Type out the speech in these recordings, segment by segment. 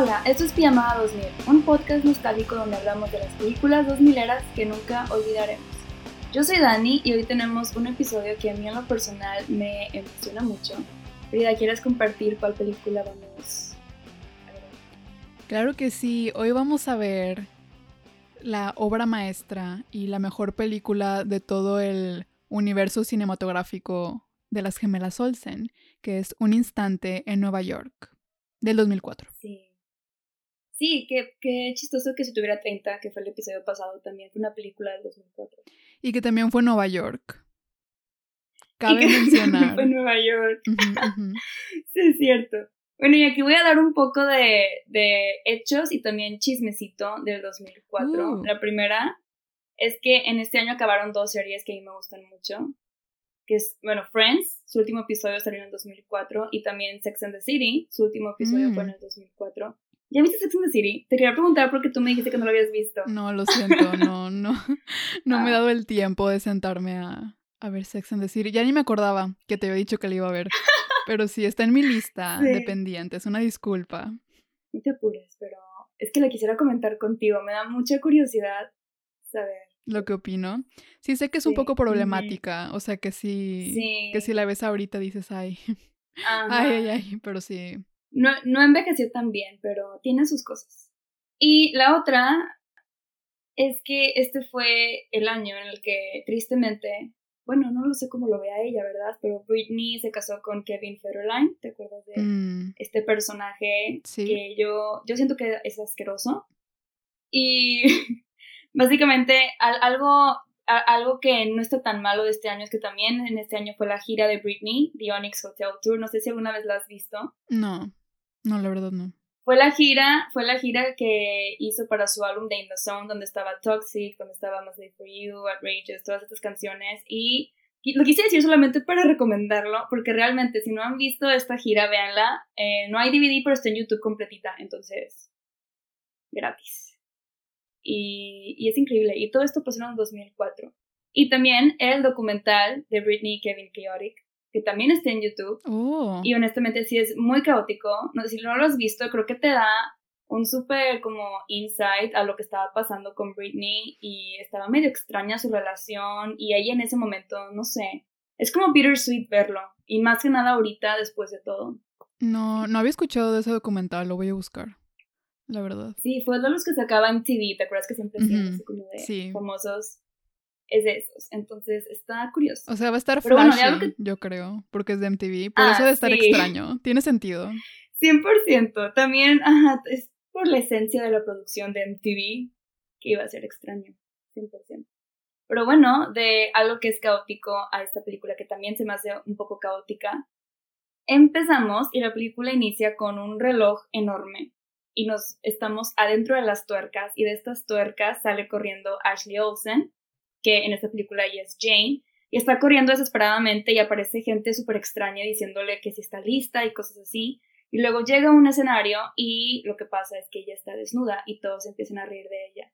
Hola, esto es Pijamada 2000, un podcast nostálgico donde hablamos de las películas 2000 eras que nunca olvidaremos. Yo soy Dani y hoy tenemos un episodio que a mí en lo personal me emociona mucho. Frida, ¿quieres compartir cuál película vamos a ver? Claro que sí, hoy vamos a ver la obra maestra y la mejor película de todo el universo cinematográfico de las gemelas Olsen, que es Un instante en Nueva York, del 2004. Sí. Sí, qué, qué chistoso que si tuviera 30, que fue el episodio pasado también, fue una película del 2004. Y que también fue Nueva York. Cabe Y que mencionar. fue Nueva York. Sí, es cierto. Bueno, y aquí voy a dar un poco de, de hechos y también chismecito del 2004. Uh. La primera es que en este año acabaron dos series que a mí me gustan mucho. Que es, bueno, Friends, su último episodio salió en el 2004. Y también Sex and the City, su último episodio Mm. fue en el 2004. ¿Ya viste Sex and the City? Te quería preguntar porque tú me dijiste que no lo habías visto. No, lo siento, no, no. No me he Ah. dado el tiempo de sentarme a, a ver Sex and the City. Ya ni me acordaba que te había dicho que la iba a ver. Pero sí, está en mi lista de Sí. pendientes. Una disculpa. No te apures, pero es que la quisiera comentar contigo. Me da mucha curiosidad saber. Lo que opino. Sí, sé que es un poco problemática. O sea, que sí, Sí. Que si la ves ahorita dices, ay, Ajá. ay, ay, ay. Pero sí. No, no envejeció tan bien, pero tiene sus cosas. Y la otra es que este fue el año en el que, tristemente, bueno, no lo sé cómo lo vea ella, ¿verdad? Pero Britney se casó con Kevin Federline, ¿te acuerdas de Mm, este personaje sí. que yo, yo siento que es asqueroso? Y básicamente al- algo, a- algo que no está tan malo de este año es que también en este año fue la gira de Britney, The Onyx Hotel Tour, no sé si alguna vez la has visto. No, no, la verdad no. Fue la gira, fue la gira que hizo para su álbum de In the Zone, donde estaba Toxic, donde estaba Must Live for You, Outrageous, todas estas canciones. Y, lo quise decir solamente para recomendarlo, porque realmente si no han visto esta gira, véanla. Eh, no hay DVD, pero está en YouTube completita, entonces gratis. Y, y es increíble. Y todo esto pasó en el 2004. Y también el documental de Britney y Kevin Chaotic, que también está en YouTube. Oh, Y honestamente sí es muy caótico. No, si no lo has visto, creo que te da un súper como insight a lo que estaba pasando con Britney y estaba medio extraña su relación y ella en ese momento, no sé, es como bittersweet verlo y más que nada ahorita después de todo. no, no había escuchado de ese documental, lo voy a buscar. La verdad. Sí, fue de los que sacaba en TV, ¿te acuerdas que siempre hacían Ujú, así como de sí. famosos? Es de esos, entonces está curioso. O sea, va a estar bueno, flashy, que- yo creo, porque es de MTV. Por Ah, eso de estar sí. extraño. Tiene sentido. 100%. También, ajá, es por la esencia de la producción de MTV que iba a ser extraño. 100%. Pero bueno, de algo que es caótico a esta película que también se me hace un poco caótica, empezamos y la película inicia con un reloj enorme y nos estamos adentro de las tuercas y de estas tuercas sale corriendo Ashley Olsen, que en esta película ella es Jane, y está corriendo desesperadamente y aparece gente súper extraña diciéndole que si está lista y cosas así. Y luego llega a un escenario y lo que pasa es que ella está desnuda y todos empiezan a reír de ella.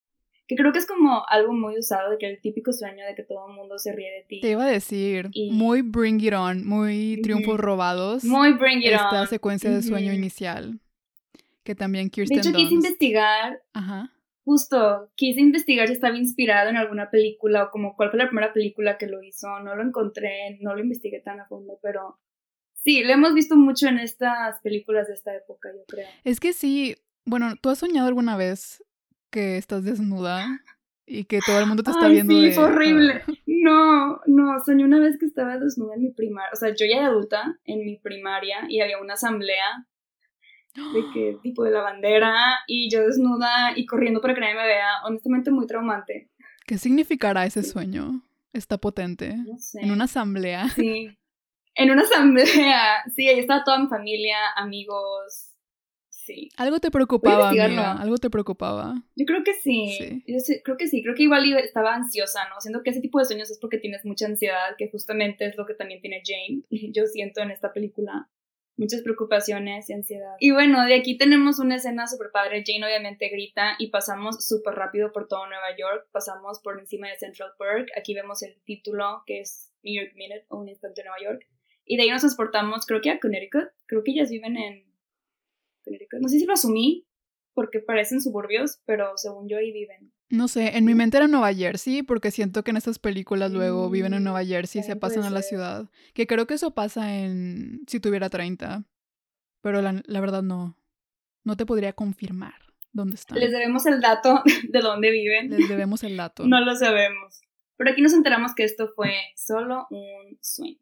Que creo que es como algo muy usado de que el típico sueño de que todo el mundo se ríe de ti. Te iba a decir, Y- muy Bring It On, muy. Triunfos Robados. Muy bring it esta on. secuencia de sueño inicial. Que también De Kirsten hecho, quise investigar, Ajá. Justo, quise investigar si estaba inspirado en alguna película o como cuál fue la primera película que lo hizo. No lo encontré, no lo investigué tan a fondo, pero sí, lo hemos visto mucho en estas películas de esta época, yo creo. Es que sí, bueno, ¿tú has soñado alguna vez que estás desnuda y que todo el mundo te está Ay, viendo? sí, de- horrible. No, no, soñé una vez que estaba desnuda en mi primaria, o sea, yo ya era adulta en mi primaria y había una asamblea de que tipo de la bandera y yo desnuda y corriendo para que nadie me vea, honestamente muy traumante. ¿Qué significará ese sueño? Está potente. No sé. En una asamblea. Sí. En una asamblea. Sí, ahí estaba toda mi familia, amigos. Sí. Algo te preocupaba, amiga. Algo te preocupaba. Yo creo que sí. Sí. Yo sí- creo que sí. Creo que igual estaba ansiosa, ¿no? Siento que ese tipo de sueños es porque tienes mucha ansiedad, que justamente es lo que también tiene Jane. Yo siento en esta película muchas preocupaciones y ansiedad. Y bueno, de aquí tenemos una escena súper padre. Jane obviamente grita y pasamos súper rápido por todo Nueva York. Pasamos por encima de Central Park. Aquí vemos el título que es New York Minute o Un Instante en Nueva York. Y de ahí nos transportamos, creo que a Connecticut. Creo que ellas viven en Connecticut. No sé si lo asumí, porque parecen suburbios, pero según yo ahí viven. No sé, en mi mente era Nueva Jersey, porque siento que en estas películas luego viven en Nueva mm, Jersey y se pasan a la ciudad. Que creo que eso pasa en si tuviera 30. Pero la, la verdad no. No te podría confirmar dónde están. Les debemos el dato de dónde viven. Les debemos el dato. no lo sabemos. Pero aquí nos enteramos que esto fue solo un sueño.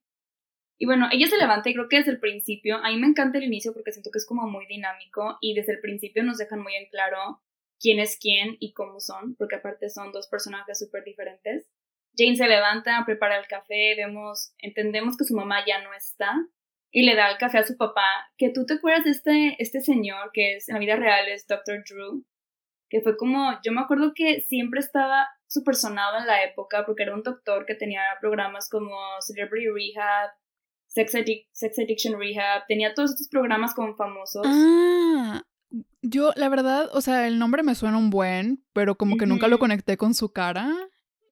Y bueno, ella se levanta y creo que desde el principio, a mí me encanta el inicio porque siento que es como muy dinámico y desde el principio nos dejan muy en claro quién es quién y cómo son, porque aparte son dos personajes súper diferentes. Jane se levanta, prepara el café, vemos, entendemos que su mamá ya no está y le da el café a su papá, que tú te acuerdas de este, este señor que es en la vida real es Dr. Drew, que fue como, yo me acuerdo que siempre estaba súper sonado en la época porque era un doctor que tenía programas como Celebrity Rehab, Sex, Addiction Rehab, tenía todos estos programas como famosos. Ah, yo, la verdad, o sea, el nombre me suena un buen, pero como que nunca lo conecté con su cara.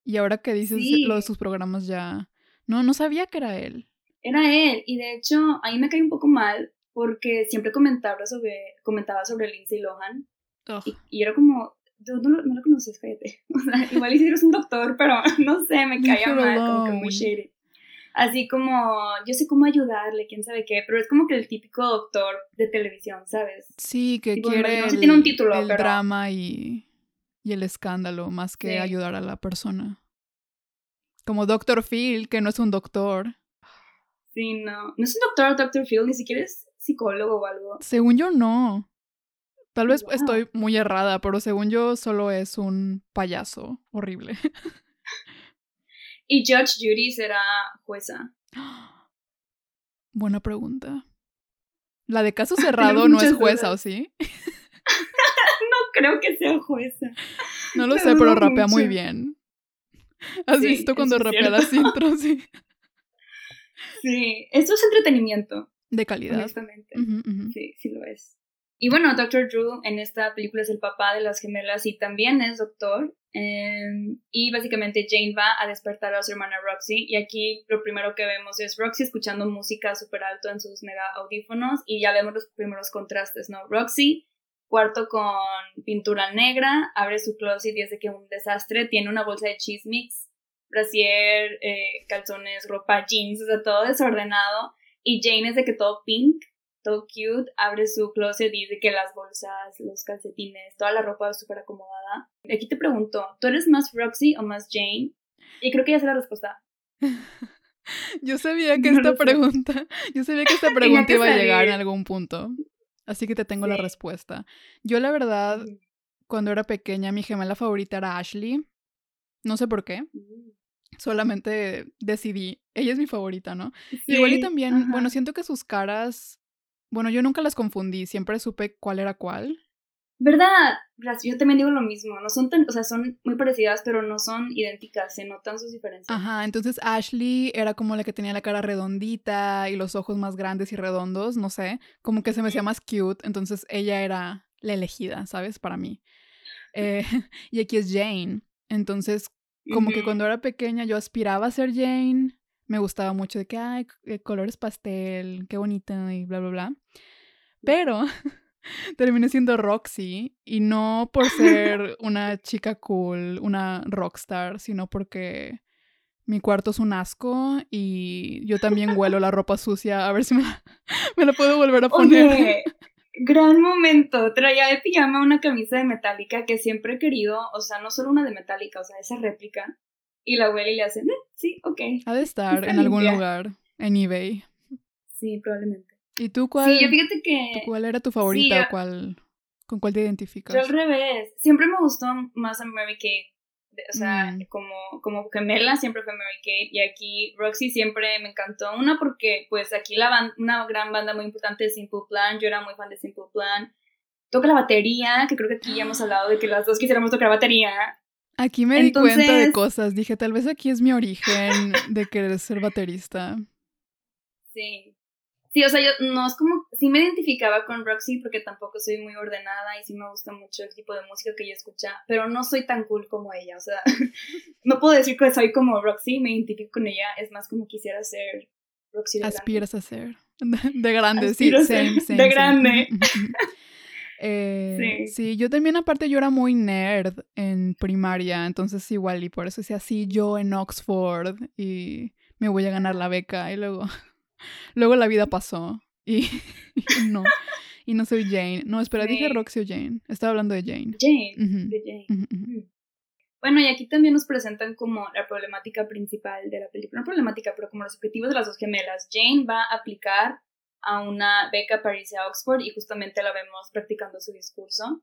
Y ahora que dices lo de sus programas ya. No, no sabía que era él. Era él, y de hecho, a mí me cae un poco mal porque siempre comentaba sobre, comentaba sobre Lindsay Lohan. Y, era como, no, no, lo conoces, cállate. O sea, igual si eres un doctor, pero no sé, me caía mal, como que muy shady así como, yo sé cómo ayudarle, quién sabe qué, pero es como que el típico doctor de televisión, ¿sabes? Sí, que quiere el, tiene un título, el drama y, y, el escándalo más que ayudar a la persona. Como Doctor Phil, que no es un doctor. Sí, no. No es un doctor Doctor Phil, ni siquiera es psicólogo o algo. Según yo, no. Tal vez estoy muy errada, pero según yo solo es un payaso horrible. Y Judge Judy será jueza. Buena pregunta. La de caso cerrado no es jueza, ¿o sí? no creo que sea jueza. No lo sé, pero rapea muy bien. ¿Has visto cuando rapea las intros? Sí. sí, esto es entretenimiento. De calidad. Honestamente. Sí, sí lo es. Y bueno, Dr. Drew en esta película es el papá de las gemelas y también es doctor. Em, y básicamente Jane va a despertar a su hermana Roxy y aquí lo primero que vemos es Roxy escuchando música súper alto en sus mega audífonos y ya vemos los primeros contrastes, ¿no? Roxy, cuarto con pintura negra, abre su closet y es de que un desastre, tiene una bolsa de cheese mix, brasier, eh, calzones, ropa, jeans, o sea, todo desordenado y Jane es de que todo pink todo cute, abre su closet y dice que las bolsas, los calcetines, toda la ropa súper acomodada. Aquí te pregunto, ¿tú eres más Roxy o más Jane? Y creo que ya sé la respuesta. yo sabía que esta pregunta, yo sabía que esta pregunta iba a llegar en algún punto. Así que te tengo la respuesta. Yo la verdad, cuando era pequeña, mi gemela favorita era Ashley. No sé por qué. Mm. Solamente decidí, ella es mi favorita, ¿no? Igual y también, bueno, siento que sus caras bueno, yo nunca las confundí, siempre supe cuál era cuál. ¿Verdad? Yo también digo lo mismo, no son tan, o sea, son muy parecidas, pero no son idénticas, se notan sus diferencias. Ajá, entonces Ashley era como la que tenía la cara redondita y los ojos más grandes y redondos, no sé, como que se me hacía más cute, entonces ella era la elegida, ¿sabes? Para mí. Eh, y aquí es Jane, entonces como que cuando era pequeña yo aspiraba a ser Jane, me gustaba mucho de que, ay, eh, colores pastel, qué bonito y bla, bla, bla. Pero terminé siendo Roxy y no por ser una chica cool, una rockstar, sino porque mi cuarto es un asco y yo también huelo la ropa sucia a ver si me la, me la puedo volver a poner. gran momento. Traía de pijama una camisa de Metallica que siempre he querido, o sea, no solo una de Metallica, o sea, esa réplica. Y la abuela y le hace, mm, sí, ok. Ha de estar en algún lugar, en eBay. Sí, probablemente. ¿Y tú cuál? Sí, yo fíjate que... ¿Cuál era tu favorita o cuál, con cuál te identificas? Yo al revés. Siempre me gustó más a Mary Kate. O sea, mm. como, como gemela siempre fue Mary Kate. Y aquí Roxy siempre me encantó. Una porque, pues, aquí la una gran banda muy importante de Simple Plan. Yo era muy fan de Simple Plan. Toca la batería, que creo que aquí ya hemos hablado de que las dos quisiéramos tocar batería. Aquí me di cuenta de cosas. Dije, tal vez aquí es mi origen de querer ser baterista. Sí. Sí, o sea, yo no es como. Sí me identificaba con Roxy porque tampoco soy muy ordenada y sí me gusta mucho el tipo de música que ella escucha, pero no soy tan cool como ella. O sea, no puedo decir que soy como Roxy, me identifico con ella. Es más como quisiera ser Roxy de Aspiras a ser. De, grande, sí. Same, de grande. Eh, sí. yo también aparte yo era muy nerd en primaria, entonces igual y por eso decía así yo en Oxford y me voy a ganar la beca y luego, luego la vida pasó y, no, y no soy Jane. No, espera, dije Roxy o Jane, estaba hablando de Jane. Jane, de Jane. Mm. Bueno, y aquí también nos presentan como la problemática principal de la película, no problemática, pero como los objetivos de las dos gemelas. Jane va a aplicar a una beca para irse a Oxford y justamente la vemos practicando su discurso,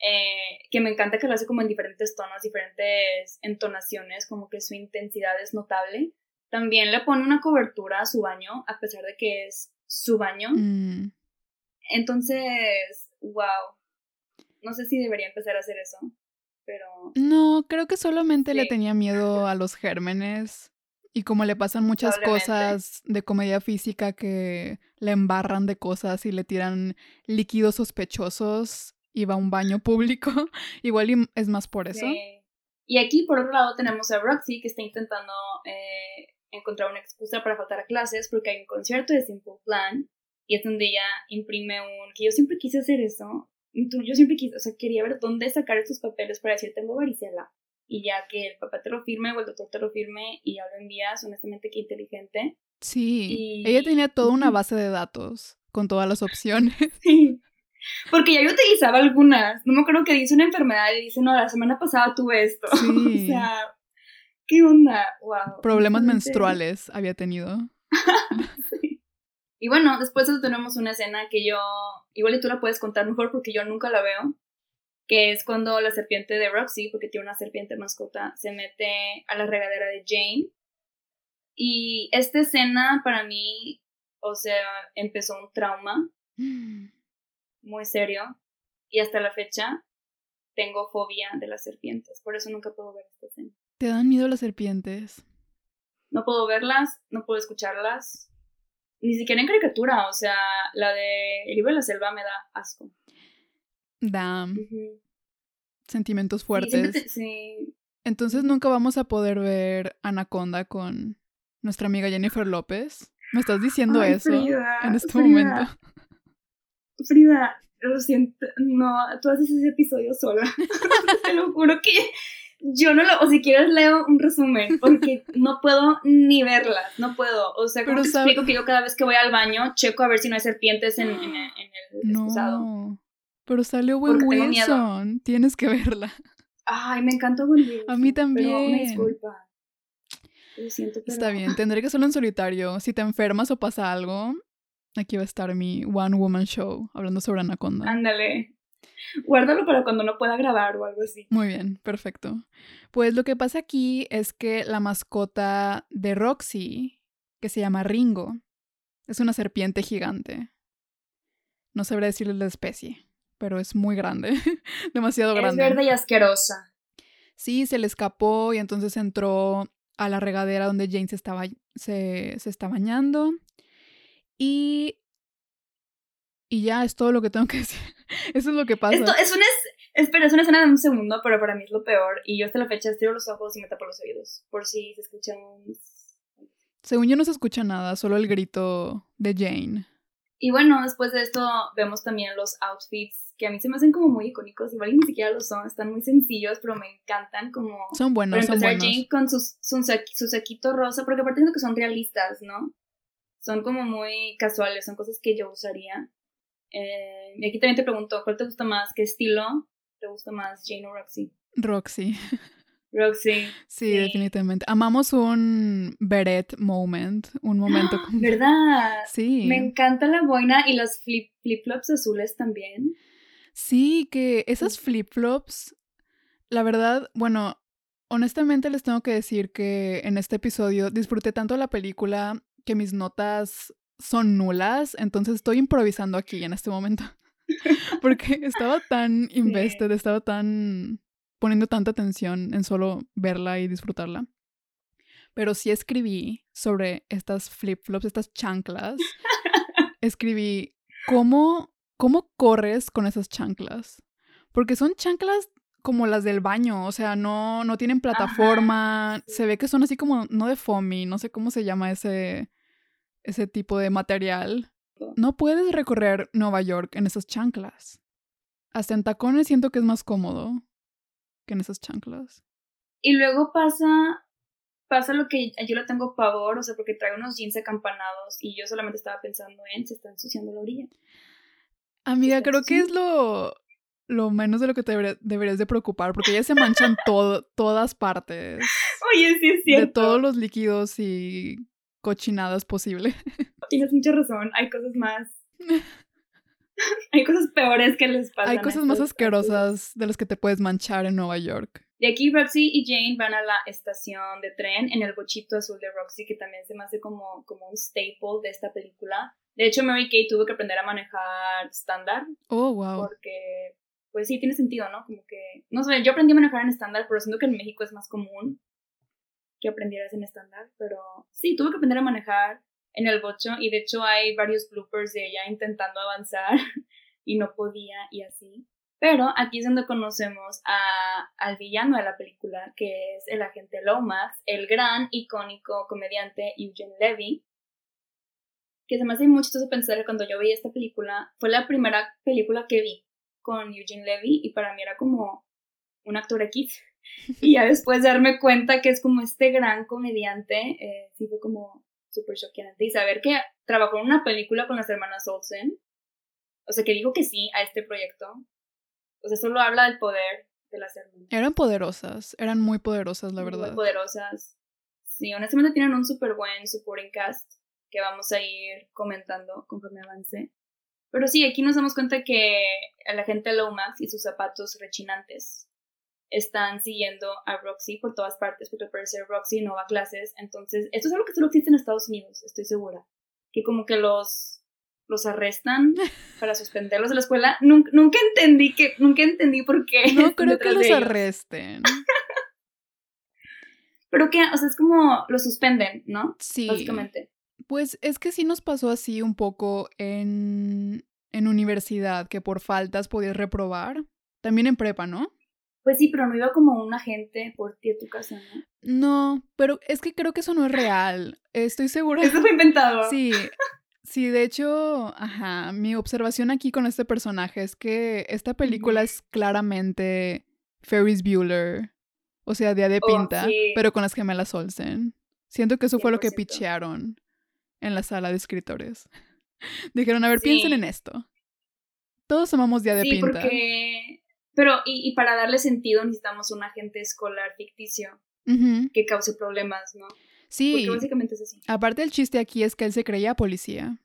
eh, que me encanta que lo hace como en diferentes tonos, diferentes entonaciones, como que su intensidad es notable. También le pone una cobertura a su baño, a pesar de que es su baño. Mm. Entonces, wow. No sé si debería empezar a hacer eso, pero... No, creo que solamente le tenía miedo a los gérmenes y como le pasan muchas cosas de comedia física que le embarran de cosas y le tiran líquidos sospechosos y va a un baño público, igual es más por eso. Y aquí, por otro lado, tenemos a Roxy que está intentando eh, encontrar una excusa para faltar a clases porque hay un concierto de Simple Plan y es donde ella imprime un... que yo siempre quise hacer eso. Yo siempre quise, o sea, quería ver dónde sacar estos papeles para decir tengo varicela y ya que el papá te lo firme o el doctor te lo firme y ya lo envías, honestamente qué inteligente. Sí, ella tenía toda una base de datos con todas las opciones. Sí. Porque ya yo utilizaba algunas. No me acuerdo que dice una enfermedad y dice, no, la semana pasada tuve esto. Sí. o sea, ¿qué onda? Wow. Problemas menstruales había tenido. sí. Y bueno, después tenemos una escena que yo, igual y tú la puedes contar mejor porque yo nunca la veo, que es cuando la serpiente de Roxy, porque tiene una serpiente mascota, se mete a la regadera de Jane. Y esta escena para mí, o sea, empezó un trauma muy serio. Y hasta la fecha tengo fobia de las serpientes. Por eso nunca puedo ver esta escena. ¿Te dan miedo las serpientes? No puedo verlas, no puedo escucharlas. Ni siquiera en caricatura, o sea, la de El libro de la selva me da asco. Da sentimientos fuertes. Sí, Entonces nunca vamos a poder ver Anaconda con nuestra amiga Jennifer López. ¿Me estás diciendo eso en este momento? Frida, lo siento, no, tú haces ese episodio sola. Te lo juro que yo no lo, o si quieres leo un resumen, porque no puedo ni verlas, no puedo. O sea, como te explico que yo cada vez que voy al baño checo a ver si no hay serpientes en, en, el no. Pero salió Will Wilson. Tienes que verla. Ay, me encantó Will Wilson. A mí también. Pero me disculpa. Lo siento, pero... Está bien, tendré que hacerlo en solitario. Si te enfermas o pasa algo, aquí va a estar mi One Woman Show hablando sobre Anaconda. Ándale. Guárdalo para cuando no pueda grabar o algo así. Muy bien, perfecto. Pues lo que pasa aquí es que la mascota de Roxy, que se llama Ringo, es una serpiente gigante. No sabré decirle la especie pero es muy grande, demasiado grande. Es verde y asquerosa. Sí, se le escapó y entonces entró a la regadera donde Jane se estaba, se, está bañando. Y, y ya es todo lo que tengo que decir. Eso es lo que pasa. Esto es una, espera, es una escena de un segundo, pero para mí es lo peor. Y yo hasta la fecha estiro los ojos y me tapo los oídos. Por si se escuchan. Según yo no se escucha nada, solo el grito de Jane. Y bueno, después de esto vemos también los outfits que a mí se me hacen como muy icónicos, igual ni siquiera lo son, están muy sencillos, pero me encantan como... Son buenos, son buenos. Jane con sus, su, saquito rosa, porque aparte siento que son realistas, ¿no? Son como muy casuales, son cosas que yo usaría. Eh, y aquí también te pregunto, ¿cuál te gusta más? ¿Qué estilo te gusta más, Jane o Roxy? Roxy. Roxy. Sí, definitivamente. Amamos un beret moment, un momento como... ¿Verdad? Sí. Me encanta la boina y los flip, flip-flops azules también. Sí, que esas flip-flops, la verdad, bueno, honestamente les tengo que decir que en este episodio disfruté tanto la película que mis notas son nulas, entonces estoy improvisando aquí en este momento. Porque estaba tan invested, estaba tan poniendo tanta atención en solo verla y disfrutarla. Pero sí escribí sobre estas flip-flops, estas chanclas. Escribí cómo ¿cómo corres con esas chanclas? Porque son chanclas como las del baño, o sea, no, no tienen plataforma, se ve que son así como, no de foamy, no sé cómo se llama ese, ese tipo de material. No puedes recorrer Nueva York en esas chanclas. hasta en tacones siento que es más cómodo que en esas chanclas. Y luego pasa, pasa lo que yo le tengo pavor, o sea, porque trae unos jeans acampanados y yo solamente estaba pensando en se está ensuciando la orilla. Amiga, creo que es lo, lo menos de lo que te deberías de preocupar, porque ya se manchan todo, todas partes. Oye, sí es cierto. De todos los líquidos y cochinadas posibles. Tienes mucha razón, hay cosas más... hay cosas peores que les pasan. Hay cosas más asquerosas de las que te puedes manchar en Nueva York. De aquí Roxy y Jane van a la estación de tren en el bochito azul de Roxy, que también se me hace como, como un staple de esta película. De hecho, Mary Kay tuvo que aprender a manejar estándar. Oh, wow. Porque, pues sí, tiene sentido, ¿no? Como que, no sé, yo aprendí a manejar en estándar, pero siento que en México es más común que aprendieras en estándar. Pero sí, tuve que aprender a manejar en el bocho y de hecho hay varios bloopers de ella intentando avanzar y no podía y así. Pero aquí es donde conocemos a, al villano de la película, que es el agente Lomax, el gran, icónico comediante Eugene Levy, que se me hace muy chistoso pensar que cuando yo vi esta película, fue la primera película que vi con Eugene Levy y para mí era como un actor X. Y ya después de darme cuenta que es como este gran comediante, eh, sí fue como súper choqueante. Y saber que trabajó en una película con las hermanas Olsen, o sea, que dijo que sí a este proyecto, o sea, solo habla del poder de las hermanas. Eran poderosas, eran muy poderosas, la verdad. Muy poderosas. Sí, honestamente tienen un súper buen supporting cast que vamos a ir comentando conforme avance. Pero sí, aquí nos damos cuenta que la gente Lomax y sus zapatos rechinantes están siguiendo a Roxy por todas partes, porque al parecer Roxy no va a clases. Entonces, esto es algo que solo existe en Estados Unidos, estoy segura. Que como que los los arrestan para suspenderlos de la escuela. Nunca, nunca entendí que, nunca entendí por qué. No creo que los arresten. Pero que, o sea, es como los suspenden, ¿no? Sí. Básicamente. Pues es que sí nos pasó así un poco en, en universidad, que por faltas podías reprobar. También en prepa, ¿no? Pues sí, pero no iba como un agente por ti a tu casa, ¿no? No, pero es que creo que eso no es real. Estoy segura. Eso fue inventado. Sí, Sí, de hecho, ajá, mi observación aquí con este personaje es que esta película es claramente Ferris Bueller, o sea, Día de oh, Pinta, pero con las gemelas Olsen. Siento que eso fue lo que pichearon en la sala de escritores. Dijeron, a ver, piensen en esto. Todos amamos Día de sí, Pinta. Porque... Pero, y, para darle sentido necesitamos un agente escolar ficticio que cause problemas, ¿no? Sí. Porque básicamente es así. Aparte el chiste aquí es que él se creía policía.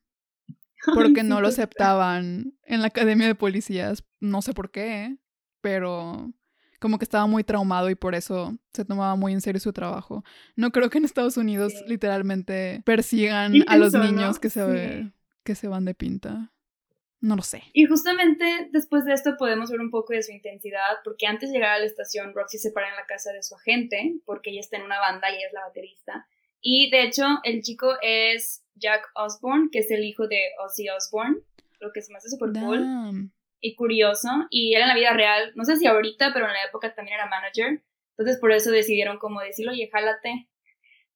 Porque no lo aceptaban en la academia de policías. No sé por qué, pero como que estaba muy traumado y por eso se tomaba muy en serio su trabajo. No creo que en Estados Unidos literalmente persigan a los niños que, se, que se van de pinta. No lo sé. Y justamente después de esto podemos ver un poco de su intensidad, porque antes de llegar a la estación, Roxy se para en la casa de su agente, porque ella está en una banda y ella es la baterista. Y de hecho, el chico es Jack Osborne, que es el hijo de Ozzy Osbourne, lo que se me hace súper cool y curioso. Y él en la vida real, no sé si ahorita, pero en la época también era manager. Entonces por eso decidieron como decirlo, oye, jálate,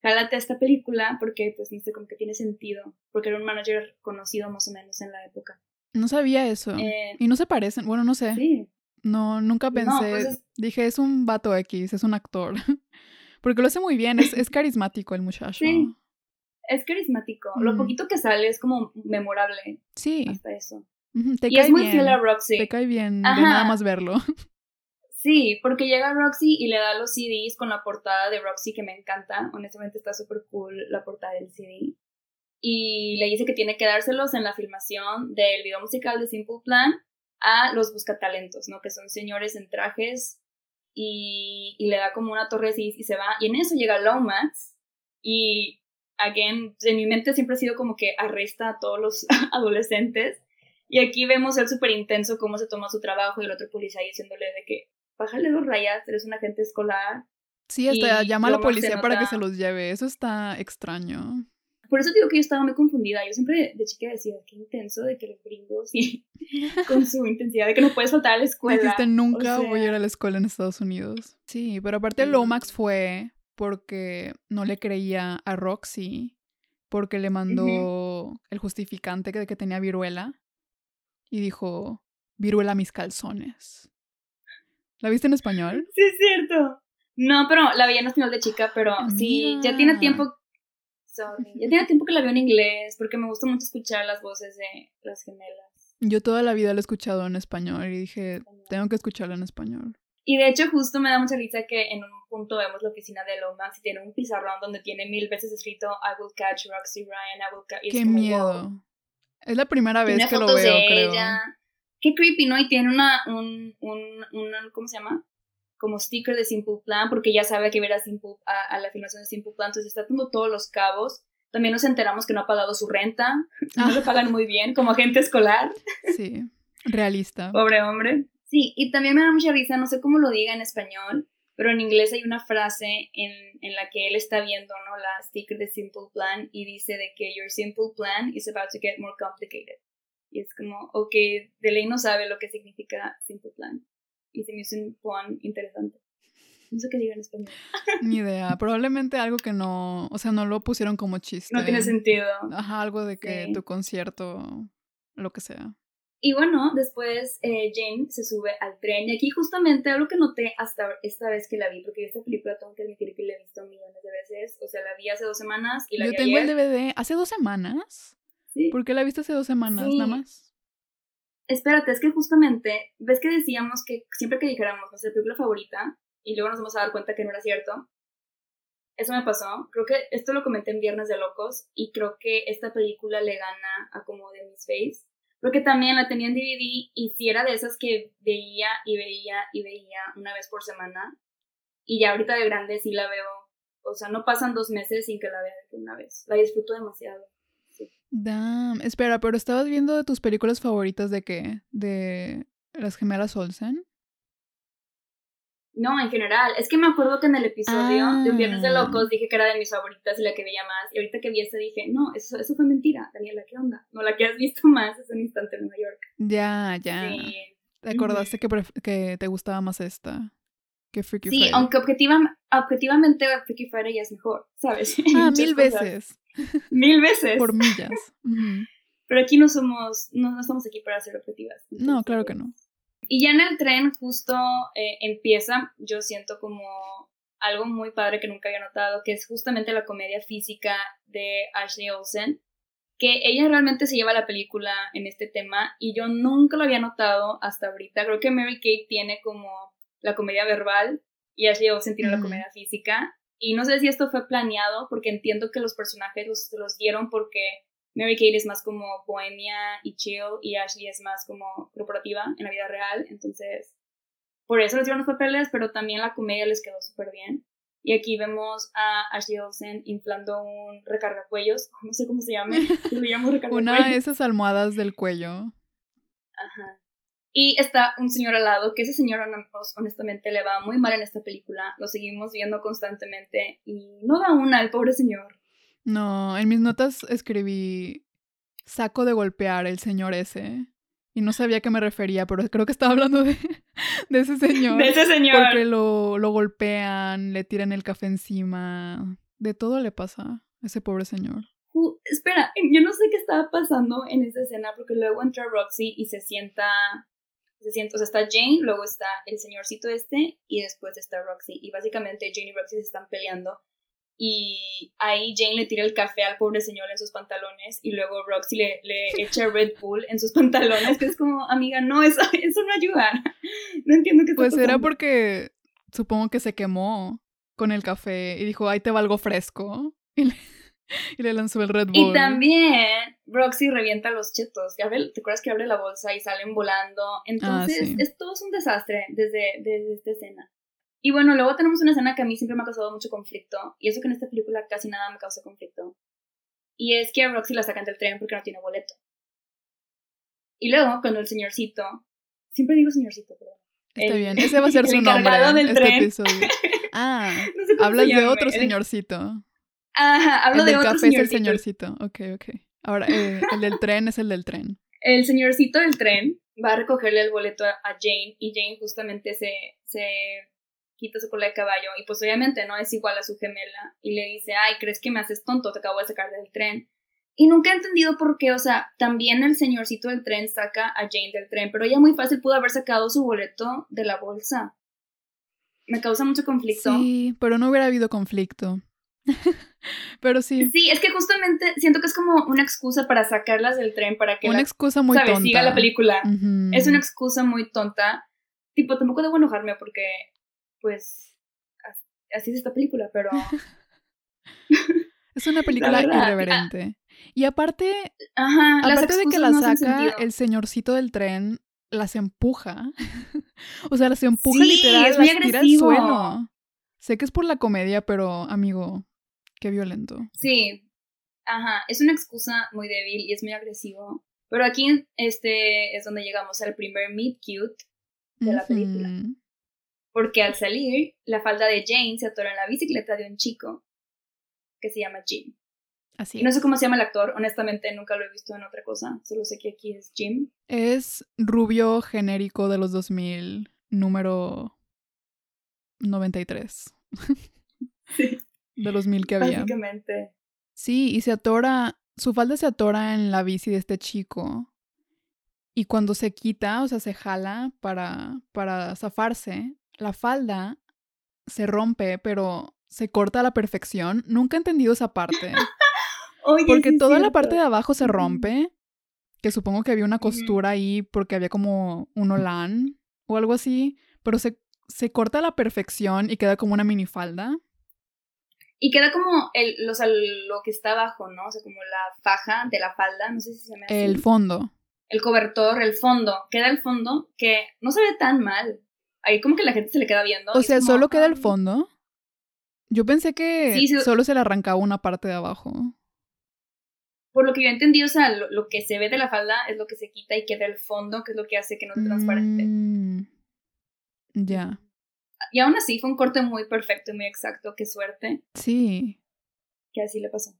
jálate a esta película, porque pues no sé, como que tiene sentido, porque era un manager conocido más o menos en la época. No sabía eso. Eh, y no se parecen. Bueno, no sé. Sí. No, nunca pensé. Pues Dije, es un vato X, es un actor. Porque lo hace muy bien, es, es carismático el muchacho. Sí. Es carismático. Lo poquito que sale es como memorable. Sí. Hasta eso. Te y cae es muy bien. fiel a Roxy. Te cae bien de nada más verlo. Sí, porque llega Roxy y le da los CDs con la portada de Roxy que me encanta. Honestamente está súper cool la portada del CD y le dice que tiene que dárselos en la filmación del video musical de Simple Plan a los buscatalentos, ¿no? Que son señores en trajes y, y le da como una torre y se va. Y en eso llega Lomax y, again, en mi mente siempre ha sido como que arresta a todos los adolescentes. Y aquí vemos el súper intenso cómo se toma su trabajo y el otro policía diciéndole de que bájale dos rayas, eres un agente escolar. Sí, hasta llama a la policía para que se los lleve. Eso está extraño. Por eso digo que yo estaba muy confundida. Yo siempre de chica decía, qué intenso de que los gringos y con su intensidad de que no puedes faltar a la escuela. Dijiste, nunca voy a ir a la escuela en Estados Unidos. Sí, pero aparte Lomax fue porque no le creía a Roxy, porque le mandó el justificante de que tenía viruela y dijo, Viruela mis calzones. ¿La viste en español? Sí, es cierto. No, pero la vi en español de chica, pero sí, ya tiene tiempo. Sorry. Ya tiene tiempo que la veo en inglés, porque me gusta mucho escuchar las voces de las gemelas. Yo toda la vida la he escuchado en español y dije, tengo que escucharla en español. Y de hecho, justo me da mucha risa que en un punto vemos la oficina de Lomax y tiene un pizarrón donde tiene mil veces escrito I will catch Roxy Ryan, I will catch. Qué miedo. Es la primera vez que lo veo, creo. Qué creepy, ¿no? Y tiene una, un, un, un, ¿cómo se llama? Como sticker de Simple Plan, porque ya sabe que verá Simple, a, la filmación de Simple Plan, entonces está tomando todos los cabos. También nos enteramos que no ha pagado su renta, no lo pagan muy bien, como agente escolar. Sí, realista. Pobre hombre. Sí, y también me da mucha risa, no sé cómo lo diga en español, pero en inglés hay una frase en, en, la que él está viendo, ¿no? La sticker de Simple Plan y dice de que your simple plan is about to get more complicated. Y es como, ok, de ley no sabe lo que significa Simple Plan. Y se me hizo un plan interesante. No sé qué diga en español. Ni idea. Probablemente algo que no, o sea, no lo pusieron como chiste. No tiene sentido. Ajá, algo de que tu concierto, lo que sea. Y bueno, después eh, Jane se sube al tren y aquí justamente algo que noté hasta esta vez que la vi, porque esta película tengo que admitir que la he visto millones de veces, o sea, la vi hace dos semanas y la Yo tengo el DVD hace dos semanas. Sí. ¿Por qué la viste hace dos semanas nada más? Espérate, es que justamente, ves que decíamos que siempre que dijéramos nuestra película favorita y luego nos vamos a dar cuenta que no era cierto. Eso me pasó. Creo que esto lo comenté en Viernes de Locos y creo que esta película le gana a como de Miss Face porque también la tenía en DVD y si era de esas que veía y veía y veía una vez por semana. Y ya ahorita de grande sí la veo. O sea, no pasan dos meses sin que la vea una vez. La disfruto demasiado. Damn. Espera, pero estabas viendo de tus películas favoritas de qué? ¿De las gemelas Olsen? No, en general. Es que me acuerdo que en el episodio de Un Viernes de ah. Locos dije que era de mis favoritas y la que veía más. Y ahorita que vi esta dije, no, eso, eso fue mentira. Daniela, ¿qué onda? No, la que has visto más es un instante en Nueva York. Ya, ya. Sí. ¿Te acordaste que, que te gustaba más esta? Que Freaky sí, aunque objetivamente Freaky Friday ya es mejor, ¿sabes? Ah, mil veces. Mil veces. Por millas. Pero aquí no somos, no, no estamos aquí para ser objetivas. no, claro que no. Y ya en el tren justo eh, empieza, yo siento como algo muy padre que nunca había notado, que es justamente la comedia física de Ashley Olsen, que ella realmente se lleva la película en este tema y yo nunca lo había notado hasta ahorita. Creo que Mary Kate tiene como la comedia verbal y Ashley Olsen tiene la comedia física. Y no sé si esto fue planeado porque entiendo que los personajes los, los dieron porque Mary Kate es más como bohemia y chill y Ashley es más como corporativa en la vida real. Entonces, por eso les dieron los papeles, pero también la comedia les quedó súper bien. Y aquí vemos a Ashley Olsen inflando un recargacuellos, no sé cómo se llama, Una de esas almohadas del cuello. Ajá. Y está un señor al lado, que ese señor honestamente le va muy mal en esta película, lo seguimos viendo constantemente y no da una al pobre señor. No, en mis notas escribí saco de golpear el señor ese. Y no sabía a qué me refería, pero creo que estaba hablando de, de ese señor. De ese señor. Porque lo, lo golpean, le tiran el café encima. De todo le pasa a ese pobre señor. espera, yo no sé qué estaba pasando en esa escena, porque luego entra Roxy y se sienta. Se sienta, o sea, está Jane, luego está el señorcito este, y después está Roxy. Y básicamente Jane y Roxy se están peleando y ahí Jane le tira el café al pobre señor en sus pantalones y luego Roxy le, le echa Red Bull en sus pantalones, que es como, amiga, no, eso, eso no ayuda. No entiendo qué Pues era porque supongo que se quemó con el café y dijo, ahí te va algo fresco. Y le, lanzó el Red Bull. Y también Roxy revienta los chetos. ¿Te acuerdas que abre la bolsa y salen volando? Ah, Entonces, esto es un desastre desde, desde esta escena. Y bueno, luego tenemos una escena que a mí siempre me ha causado mucho conflicto, y eso que en esta película casi nada me causa conflicto. Y es que a Roxy la sacan del tren porque no tiene boleto. Y luego, cuando el señorcito, siempre digo señorcito, perdón. Está bien, ese va a ser su nombre. Del este tren. episodio. Ah, hablas de otro señorcito. Ajá, hablo el de del otro café es el señorcito. Ok, ok. Ahora, eh, el del tren es el del tren. El señorcito del tren va a recogerle el boleto a Jane y Jane justamente se, se quita su cola de caballo y pues obviamente no es igual a su gemela y le dice, ay, ¿crees que me haces tonto? Te acabo de sacar del tren. Y nunca he entendido por qué, o sea, también el señorcito del tren saca a Jane del tren, pero ella muy fácil pudo haber sacado su boleto de la bolsa. Me causa mucho conflicto. Sí, pero no hubiera habido conflicto. pero sí. Sí, es que justamente siento que es como una excusa para sacarlas del tren para que una excusa muy tonta. siga la película. Es una excusa muy tonta. Tipo, tampoco debo enojarme porque, pues, así es esta película, pero... es una película irreverente. Y aparte, aparte de que la saca, el señorcito del tren las empuja. o sea, las empuja literal, las tira al suelo. Sé que es por la comedia, pero amigo, qué violento. Sí. Ajá, es una excusa muy débil y es muy agresivo. Pero aquí este es donde llegamos al primer meet cute de la película. Porque al salir, la falda de Jane se atora en la bicicleta de un chico que se llama Jim. Así. no sé cómo se llama el actor, honestamente nunca lo he visto en otra cosa, solo sé que aquí es Jim. Es rubio genérico de los 2000, número 93. Sí. De los mil que había. Básicamente. Sí, y se atora, su falda se atora en la bici de este chico. Y cuando se quita, o sea, se jala para, para zafarse, la falda se rompe, pero se corta a la perfección. Nunca he entendido esa parte. porque toda la parte de abajo se rompe, que supongo que había una costura ahí porque había como un olán o algo así, pero se, se corta a la perfección y queda como una minifalda. Y queda como el, lo que está abajo, ¿no? O sea, como la faja de la falda, no sé si se llama El fondo. El cobertor, el fondo. Queda el fondo que no se ve tan mal. Ahí como que la gente se le queda viendo. O sea, solo queda el fondo. Yo pensé que solo se le arrancaba una parte de abajo por lo que yo he entendido, o sea, lo, que se ve de la falda es lo que se quita y queda el fondo, que es lo que hace que no sea transparente. Mm, ya. Y aún así fue un corte muy perfecto y muy exacto, qué suerte. Sí. Que así le pasó.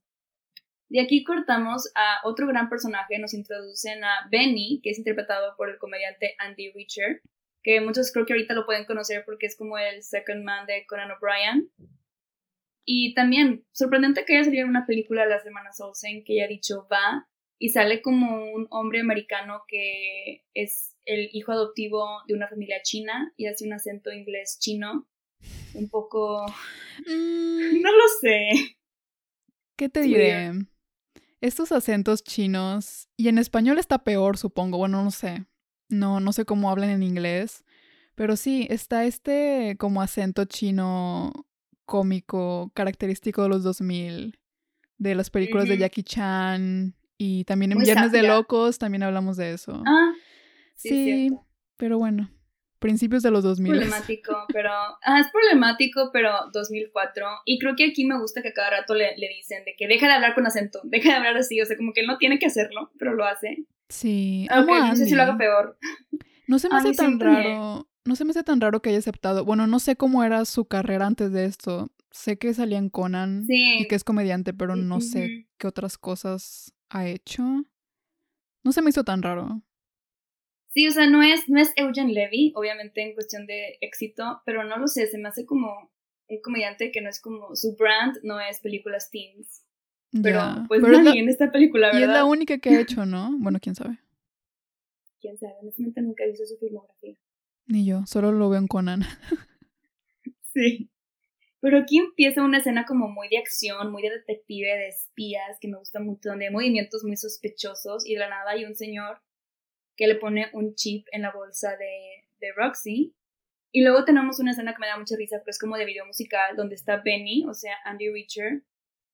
De aquí cortamos a otro gran personaje, nos introducen a Benny, que es interpretado por el comediante Andy Richer, que muchos creo que ahorita lo pueden conocer porque es como el second man de Conan O'Brien. Y también, sorprendente que haya salido una película de las hermanas Olsen que haya dicho va y sale como un hombre americano que es el hijo adoptivo de una familia china y hace un acento inglés chino. Un poco... Mm. No lo sé. ¿Qué te diré? Estos acentos chinos, y en español está peor, supongo, bueno, no sé. No, no sé cómo hablan en inglés. Pero sí, está este como acento chino cómico característico de los 2000, de las películas de Jackie Chan y también en Viernes de Locos también hablamos de eso. Ah, sí, pero bueno, principios de los 2000. Problemático, pero ah, es problemático, pero 2004 y creo que aquí me gusta que cada rato le, le dicen de que deja de hablar con acento, deja de hablar así, o sea, como que él no tiene que hacerlo, pero lo hace. Sí, aunque no sé si lo haga peor. No se me hace tan raro no se me hace tan raro que haya aceptado. Bueno, no sé cómo era su carrera antes de esto. Sé que salía en Conan y que es comediante, pero no sé qué otras cosas ha hecho. No se me hizo tan raro. Sí, o sea, no es, no es Eugen Levy, obviamente en cuestión de éxito, pero no lo sé, se me hace como un comediante que no es como su brand, no es películas teens. Pero pues pero en esta película, ¿verdad? Y es la única que ha hecho, ¿no? Bueno, quién sabe. Quién sabe, honestamente nunca he visto su filmografía. Ni yo, solo lo veo en Conan. sí. Pero aquí empieza una escena como muy de acción, muy de detective, de espías, que me gusta mucho, donde hay movimientos muy sospechosos y de la nada hay un señor que le pone un chip en la bolsa de, de Roxy. Y luego tenemos una escena que me da mucha risa, pero es como de video musical, donde está Benny, o sea, Andy Richer,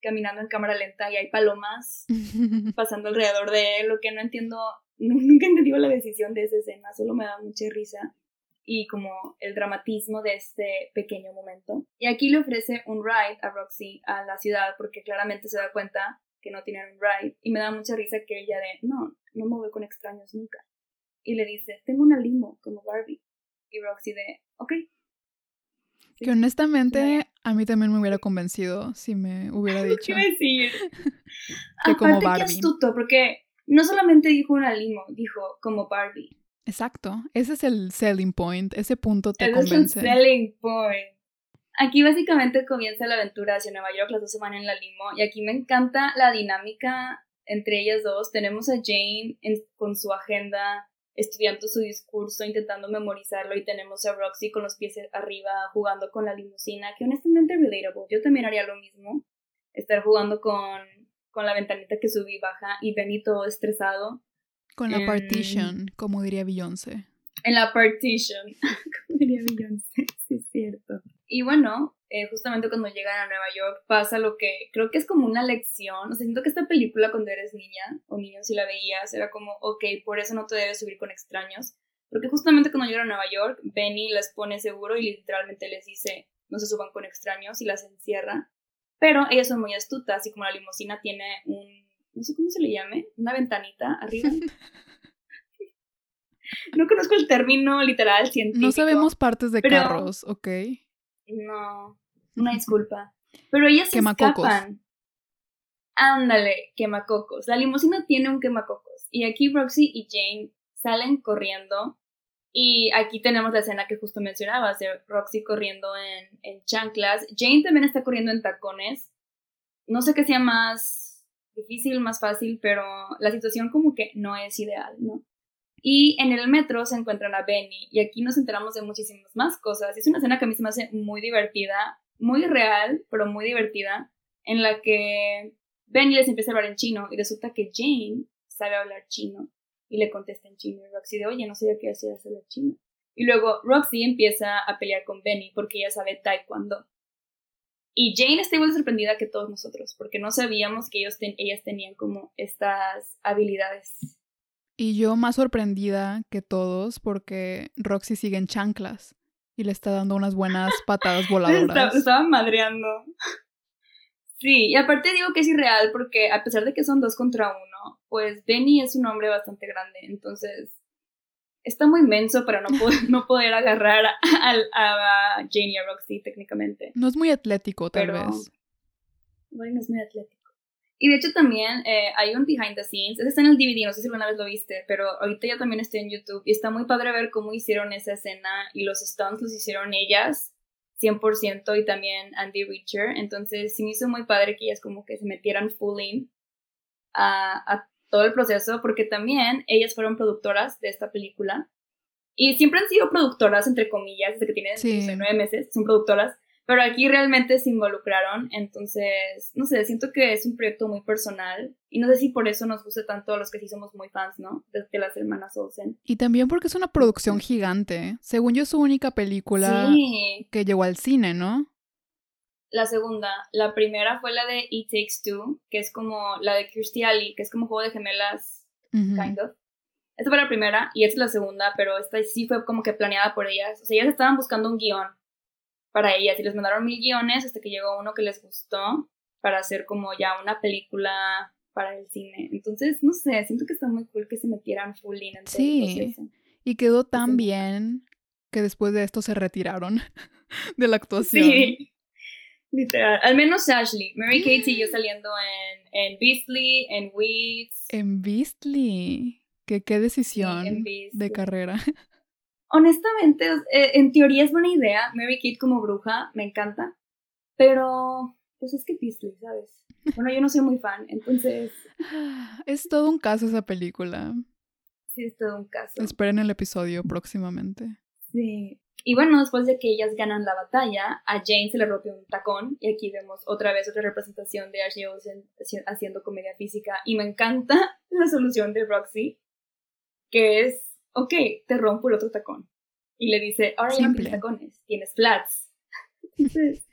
caminando en cámara lenta y hay palomas pasando alrededor de él, lo que no entiendo, nunca he entendido la decisión de esa escena, solo me da mucha risa y como el dramatismo de este pequeño momento. Y aquí le ofrece un ride a Roxy a la ciudad porque claramente se da cuenta que no tienen un ride y me da mucha risa que ella de, no, no me voy con extraños nunca. Y le dice, tengo una limo como Barbie. Y Roxy de, ok. que honestamente a mí también me hubiera convencido si me hubiera dicho. ¿Qué decir? que como Barbie. Qué astuto, porque no solamente dijo una limo, dijo como Barbie. Exacto, ese es el selling point, ese punto te convence. Es el selling point. Aquí básicamente comienza la aventura hacia Nueva York, las dos se van en la limo, y aquí me encanta la dinámica entre ellas dos. Tenemos a Jane con su agenda estudiando su discurso, intentando memorizarlo, y tenemos a Roxy con los pies arriba, jugando con la limusina, que honestamente relatable. Yo también haría lo mismo, estar jugando con, con la ventanita que subí y baja, y Benny todo estresado. Con la partition, como diría Beyoncé. En la partition, como diría Beyoncé, sí es cierto. Y bueno, eh, justamente cuando llegan a Nueva York pasa lo que creo que es como una lección. O sea, siento que esta película cuando eres niña o niño si la veías era como, ok, por eso no te debes subir con extraños. Porque justamente cuando llegan a Nueva York, Benny las pone seguro y literalmente les dice, no se suban con extraños y las encierra. Pero ellas son muy astutas y como la limusina tiene un, no sé cómo se le llame, una ventanita arriba. no conozco el término literal científico. No sabemos partes de carros, ok. No, una disculpa. Pero ellas se escapan. Ándale, quemacocos. La limusina tiene un quemacocos. Y aquí Roxy y Jane salen corriendo. Y aquí tenemos la escena que justo mencionabas, de Roxy corriendo en, en chanclas. Jane también está corriendo en tacones. No sé qué sea más difícil, más fácil, pero la situación como que no es ideal, ¿no? Y en el metro se encuentran a Benny y aquí nos enteramos de muchísimas más cosas. Es una escena que a mí se me hace muy divertida, muy real, pero muy divertida, en la que Benny les empieza a hablar en chino y resulta que Jane sabe hablar chino y le contesta en chino y Roxy de, oye, no sé qué hacer hablar chino. Y luego Roxy empieza a pelear con Benny porque ella sabe taekwondo. Y Jane está igual sorprendida que todos nosotros, porque no sabíamos que ellos ellas tenían como estas habilidades y yo más sorprendida que todos porque Roxy sigue en chanclas y le está dando unas buenas patadas voladoras. estaban madreando. Sí, y aparte digo que es irreal porque a pesar de que son dos contra uno, pues Benny es un hombre bastante grande, entonces está muy inmenso para no poder, no poder agarrar a, a, Jane y a Roxy técnicamente. No es muy atlético, tal vez. Bueno, no es muy atlético. Y de hecho también eh, hay un behind the scenes, ese está en el DVD, no sé si alguna vez lo viste, pero ahorita ya también estoy en YouTube y está muy padre ver cómo hicieron esa escena y los stunts los hicieron ellas 100% y también Andy Richer, entonces sí me hizo muy padre que ellas como que se metieran full in a, a todo el proceso porque también ellas fueron productoras de esta película y siempre han sido productoras entre comillas desde que tienen nueve meses, son productoras pero aquí realmente se involucraron, entonces, no sé, siento que es un proyecto muy personal y no sé si por eso nos gusta tanto a los que sí somos muy fans, ¿no? De, las hermanas Olsen. Y también porque es una producción gigante. Según yo, es su única película que llegó al cine, ¿no? La segunda, la primera fue la de It Takes Two, que es como la de Kirstie Alley, que es como juego de gemelas, kind of. Esta fue la primera y esta es la segunda, pero esta sí fue como que planeada por ellas. O sea, ellas estaban buscando un guion para ellas y les mandaron mil guiones hasta que llegó uno que les gustó para hacer como ya una película para el cine. Entonces, no sé, siento que está muy cool que se metieran full in en sí. Y quedó tan bien que después de esto se retiraron de la actuación. Sí. Literal. Al menos Ashley. Mary Kate siguió saliendo en, en Beastly, en Weeds. En Beastly. Que qué decisión de carrera. honestamente, eh, en teoría es buena idea. Mary Kate como bruja, me encanta. Pero, pues es que Beasley, ¿sabes? Bueno, yo no soy muy fan, entonces. Es todo un caso esa película. Sí, es todo un caso. Esperen el episodio próximamente. Sí. Y bueno, después de que ellas ganan la batalla, a Jane se le rompe un tacón. Y aquí vemos otra vez otra representación de Ashley Olsen haciendo comedia física. Y me encanta la solución de Roxy, que es ok, te rompo el otro tacón. Y le dice, ahora ya no tienes tacones, tienes flats. Entonces,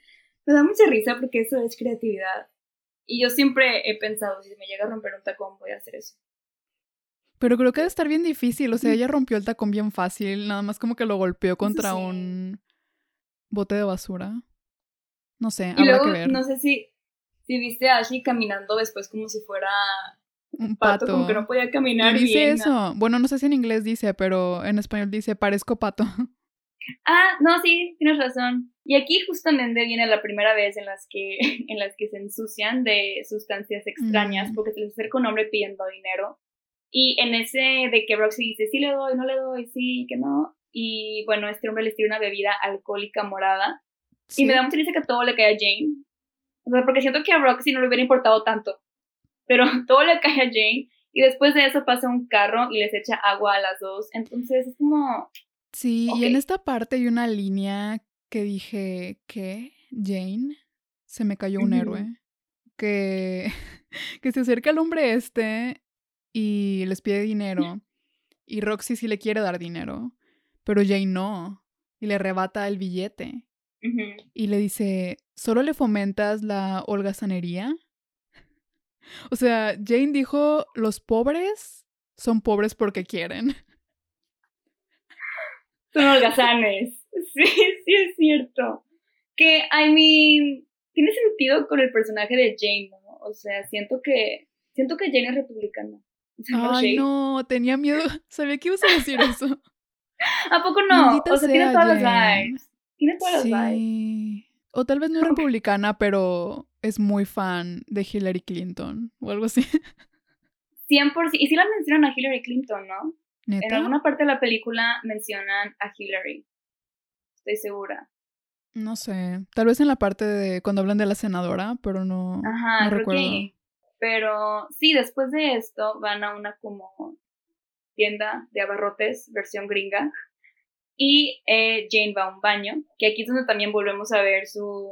me da mucha risa porque eso es creatividad. Y yo siempre he pensado, si me llega a romper un tacón, voy a hacer eso. Pero creo que debe estar bien difícil. O sea, ella rompió el tacón bien fácil. Nada más como que lo golpeó contra un bote de basura. No sé, habrá que ver. No sé si, si viste a Ashley caminando después como si fuera un pato, como que no podía caminar. Y dice eso. Bueno, no sé si en inglés dice, pero en español dice parezco pato. Ah, no, sí, tienes razón. Y aquí justamente viene la primera vez en las que, en las que se ensucian de sustancias extrañas, mm. porque se les acerca un hombre pidiendo dinero. Y en ese de que Roxy dice, sí le doy, no le doy, sí, que no. Y bueno, este hombre les tira una bebida alcohólica morada. Y me da mucha risa que todo le cae a Jane. O sea, porque siento que a Roxy no le hubiera importado tanto pero todo le cae a Jane y después de eso pasa un carro y les echa agua a las dos. Entonces es como... Sí, y en esta parte hay una línea que dije, ¿qué? Jane, se me cayó un héroe. Que, que se acerca al hombre este y les pide dinero. Y Roxy sí le quiere dar dinero, pero Jane no. Y le arrebata el billete. Y le dice, ¿solo le fomentas la holgazanería? O sea, Jane dijo, los pobres son pobres porque quieren. Son holgazanes. Sí, sí es cierto. Que, I mean, tiene sentido con el personaje de Jane, ¿no? O sea, siento que, siento que Jane es republicana. Ay, no, tenía miedo. Sabía que ibas a decir eso. ¿A poco no? o sea, tiene todas las vibes. Tiene todas las vibes. O tal vez no es republicana, pero es muy fan de Hillary Clinton o algo así. 100%. Y sí la mencionan a Hillary Clinton, ¿no? En alguna parte de la película mencionan a Hillary. Estoy segura. No sé. Tal vez en la parte de cuando hablan de la senadora, pero no, Ajá, no recuerdo. Pero sí, después de esto van a una como tienda de abarrotes, versión gringa. Y eh, Jane va a un baño, que aquí es donde también volvemos a ver su...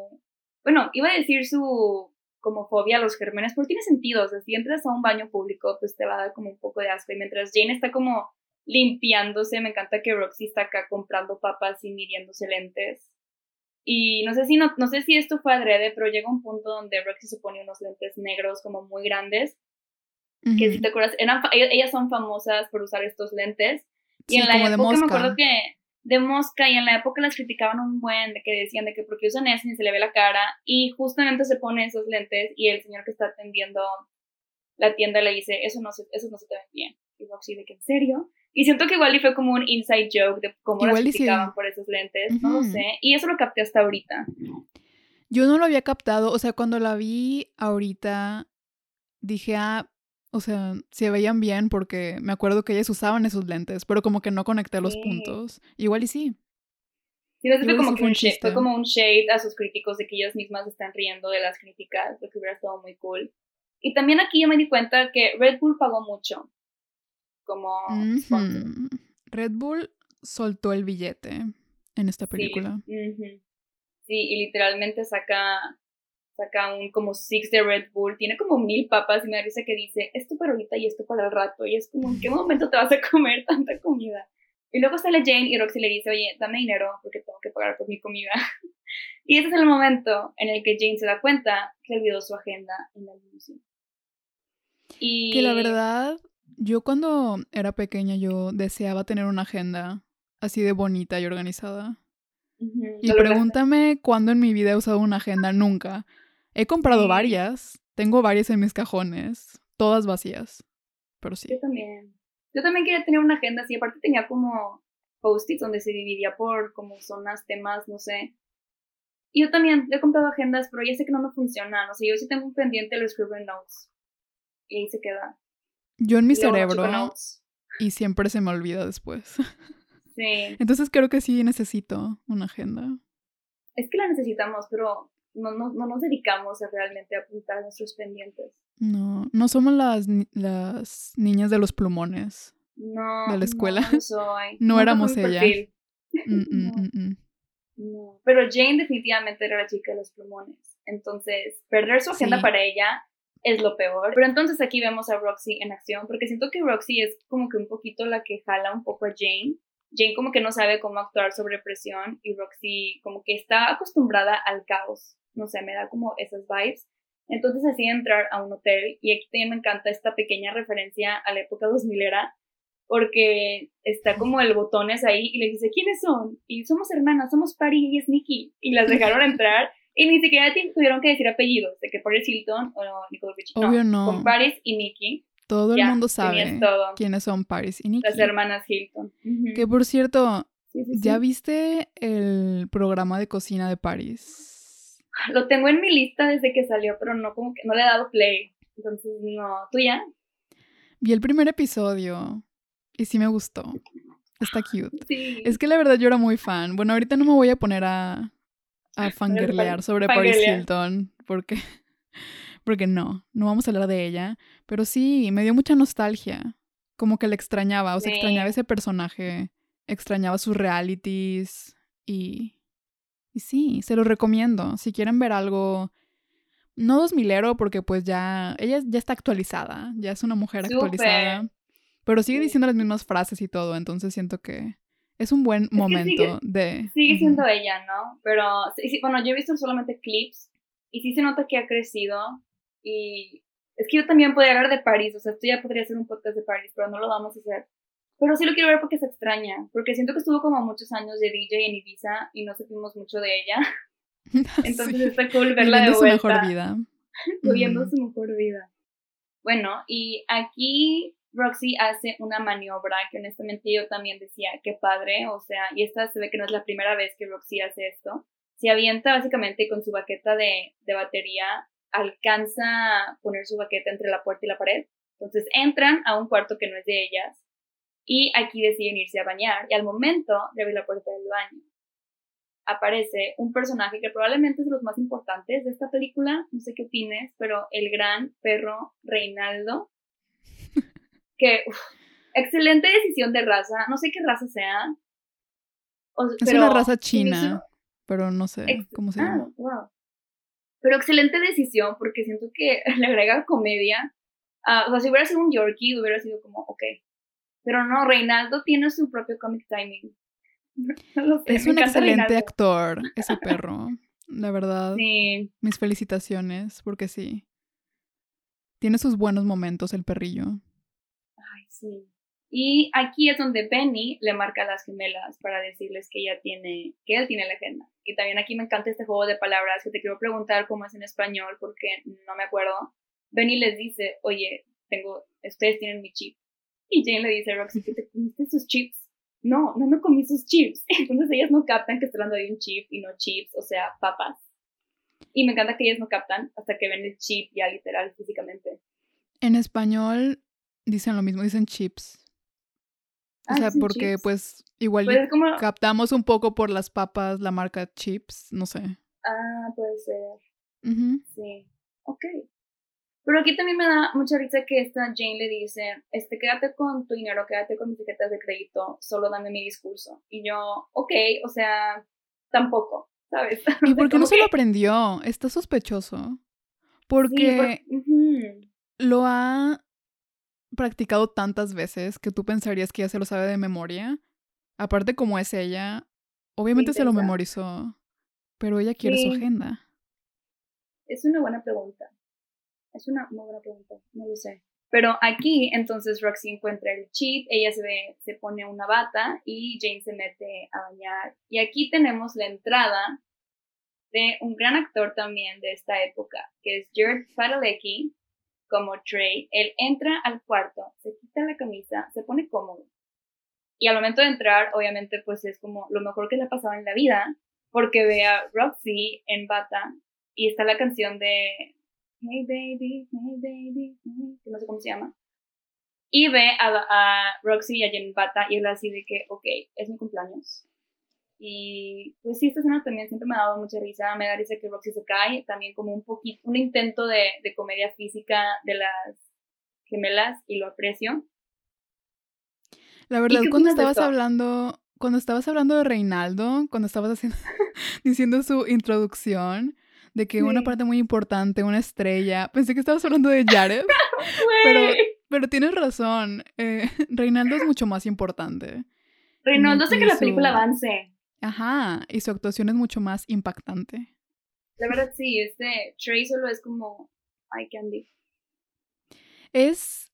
Bueno, iba a decir su como fobia a los gérmenes, pero tiene sentido, o sea, si entras a un baño público, pues te va a dar como un poco de asco, y mientras Jane está como limpiándose, me encanta que Roxy está acá comprando papas y midiéndose lentes, y no sé si no, no sé si esto fue adrede, pero llega un punto donde Roxy se pone unos lentes negros como muy grandes, que si te acuerdas, eran, ellas son famosas por usar estos lentes, y en la época me acuerdo que de mosca y en la época las criticaban un buen de que decían de que porque usan eso ni se le ve la cara y justamente se pone esos lentes y el señor que está atendiendo la tienda le dice eso no se, eso no se te ven bien y Roxy de que en serio y siento que igual y fue como un inside joke de cómo las criticaban por esos lentes no lo sé y eso lo capté hasta ahorita yo no lo había captado o sea cuando la vi ahorita dije ah o sea, se veían bien porque me acuerdo que ellas usaban esos lentes, pero como que no conecté los puntos. Igual y sí. Sí, no, fue, como un shade, fue como un shade a sus críticos de que ellas mismas están riendo de las críticas, lo que hubiera estado muy cool. Y también aquí yo me di cuenta que Red Bull pagó mucho. Como Red Bull soltó el billete en esta película. Sí, sí y literalmente saca saca un como six de Red Bull, tiene como mil papas y me dice que dice, esto para ahorita y esto para el rato. Y es como, ¿en qué momento te vas a comer tanta comida? Y luego sale Jane y Roxy le dice, oye, dame dinero porque tengo que pagar por mi comida. y ese es el momento en el que Jane se da cuenta que olvidó su agenda en la limusina. Y... Que la verdad, yo cuando era pequeña yo deseaba tener una agenda así de bonita y organizada. Y pregúntame cuándo en mi vida he usado una agenda, nunca. He comprado varias, tengo varias en mis cajones, todas vacías, pero sí. Yo también. Yo también quería tener una agenda así, aparte tenía como post-its donde se dividía por como zonas, temas, no sé. Y yo también he comprado agendas, pero ya sé que no me funcionan. O sea, yo sí tengo un pendiente de los Scribble Notes. Y ahí se queda. Yo en mi cerebro. Y siempre se me olvida después. Sí. Entonces creo que sí necesito una agenda. Es que la necesitamos, pero no, no, no nos dedicamos a realmente apuntar nuestros pendientes. No, no somos las, las niñas de los plumones. No. De la escuela. No, soy. no, éramos ella. Mm, mm, mm, no. Pero Jane definitivamente era la chica de los plumones. Entonces, perder su agenda para ella es lo peor. Pero entonces aquí vemos a Roxy en acción, porque siento que Roxy es como que un poquito la que jala un poco a Jane Jane como que no sabe cómo actuar sobre presión y Roxy como que está acostumbrada al caos. No sé, me da como esas vibes. Entonces decide entrar a un hotel y aquí también me encanta esta pequeña referencia a la época 2000 era porque está como el botones ahí y le dice, ¿quiénes son? Y somos hermanas, somos Paris y es Nikki. Y las dejaron entrar y ni siquiera tuvieron que decir apellidos, de que Paris Hilton o Nicole Richie. Obvio no. Con Paris y Nikki. Todo el mundo sabe quiénes son Paris y Nikki. Las hermanas Hilton. Que por cierto, ¿ya viste el programa de cocina de Paris? Lo tengo en mi lista desde que salió, pero no como que no le he dado play. Entonces, no. ¿Tú ya? Vi el primer episodio y sí me gustó. Está cute. Es que la verdad yo era muy fan. Bueno, ahorita no me voy a poner a, a fangirlear sobre Paris Hilton porque porque no, no vamos a hablar de ella, pero sí, me dio mucha nostalgia, como que la extrañaba, o sea, extrañaba ese personaje, extrañaba sus realities y, y sí, se lo recomiendo, si quieren ver algo, no dos milero porque pues ya, ella ya está actualizada, ya es una mujer actualizada, pero sigue diciendo las mismas frases y todo, entonces siento que es un buen momento de... Sigue siendo ella, ¿no? Pero, sí, bueno, yo he visto solamente clips y sí se nota que ha crecido y es que yo también podría hablar de París, o sea, esto ya podría ser un podcast de París, pero no lo vamos a hacer. Pero sí lo quiero ver porque se extraña, porque siento que estuvo como muchos años de DJ en Ibiza y no supimos mucho de ella. Entonces está cool verla de vuelta. su mejor vida. Viviendo su mejor vida. Bueno, y aquí Roxy hace una maniobra que honestamente yo también decía, qué padre, o sea, y esta se ve que no es la primera vez que Roxy hace esto. Se avienta básicamente con su baqueta de, de batería, alcanza a poner su baqueta entre la puerta y la pared. Entonces entran a un cuarto que no es de ellas y aquí deciden irse a bañar y al momento de abrir la puerta del baño aparece un personaje que probablemente es de los más importantes de esta película, no sé qué opines, pero el gran perro Reinaldo, que excelente decisión de raza, no sé qué raza sea. es una raza china, pero no sé cómo se llama. Ah, pero excelente decisión porque siento que le agrega comedia. o sea, si hubiera sido un Yorkie, hubiera sido como, ok. Pero no, Reinaldo tiene su propio comic timing. es un excelente actor, ese perro. La verdad. Sí. Mis felicitaciones, porque sí. Tiene sus buenos momentos el perrillo. Y aquí es donde Benny le marca a las gemelas para decirles que ella tiene, que él tiene la agenda. Y también aquí me encanta este juego de palabras que te quiero preguntar cómo es en español porque no me acuerdo. Benny les dice, oye, tengo, ustedes tienen mi chip. Y Jane le dice Roxy que te comiste sus chips. No, no me comí sus chips. Entonces ellas no captan que está hablando de un chip y no chips, o sea, papas. Y me encanta que ellas no captan hasta que ven el chip ya literal, físicamente. En español dicen lo mismo, dicen chips. O ah, sea, porque pues igual captamos un poco por las papas la marca Chips, no sé. Ah, puede ser. Sí. Ok. Pero aquí también me da mucha risa que esta Jane le dice, este, quédate con tu dinero, quédate con mis etiquetas de crédito, solo dame mi discurso. Y yo, ok, o sea, tampoco, ¿sabes? ¿Y por qué no se lo aprendió? Está sospechoso. Porque lo ha practicado tantas veces que tú pensarías que ya se lo sabe de memoria. Aparte, como es ella, obviamente se lo memorizó, pero ella quiere su agenda. Es una buena pregunta. Es una muy buena pregunta, no lo sé. Pero aquí, entonces, Roxy encuentra el chip, ella se ve, se pone una bata y Jane se mete a bañar. Y aquí tenemos la entrada de un gran actor también de esta época, que es Jared Padalecki, como Trey, él entra al cuarto, se quita la camisa, se pone cómodo. Y al momento de entrar, obviamente, pues es como lo mejor que le ha pasado en la vida, porque ve a Roxy en bata y está la canción de Hey Baby, Hey Baby, que no sé cómo se llama. Y ve a, a Roxy y a Jen en bata y él así de que, ok, es mi cumpleaños. Y pues sí, esta escena también siempre me ha dado mucha risa. Me da risa que Roxy se cae, también como un poquito, un intento de, de comedia física de las gemelas y lo aprecio. La verdad, cuando estabas hablando, cuando estabas hablando de Reinaldo, cuando estabas haciendo, diciendo su introducción, de que una parte muy importante, una estrella, pensé que estabas hablando de Jared, pero, pero tienes razón, eh, Reinaldo es mucho más importante. Reinaldo hace que la película avance. Ajá, y su actuación es mucho más impactante. La verdad sí, este Trey solo es como I candy. Es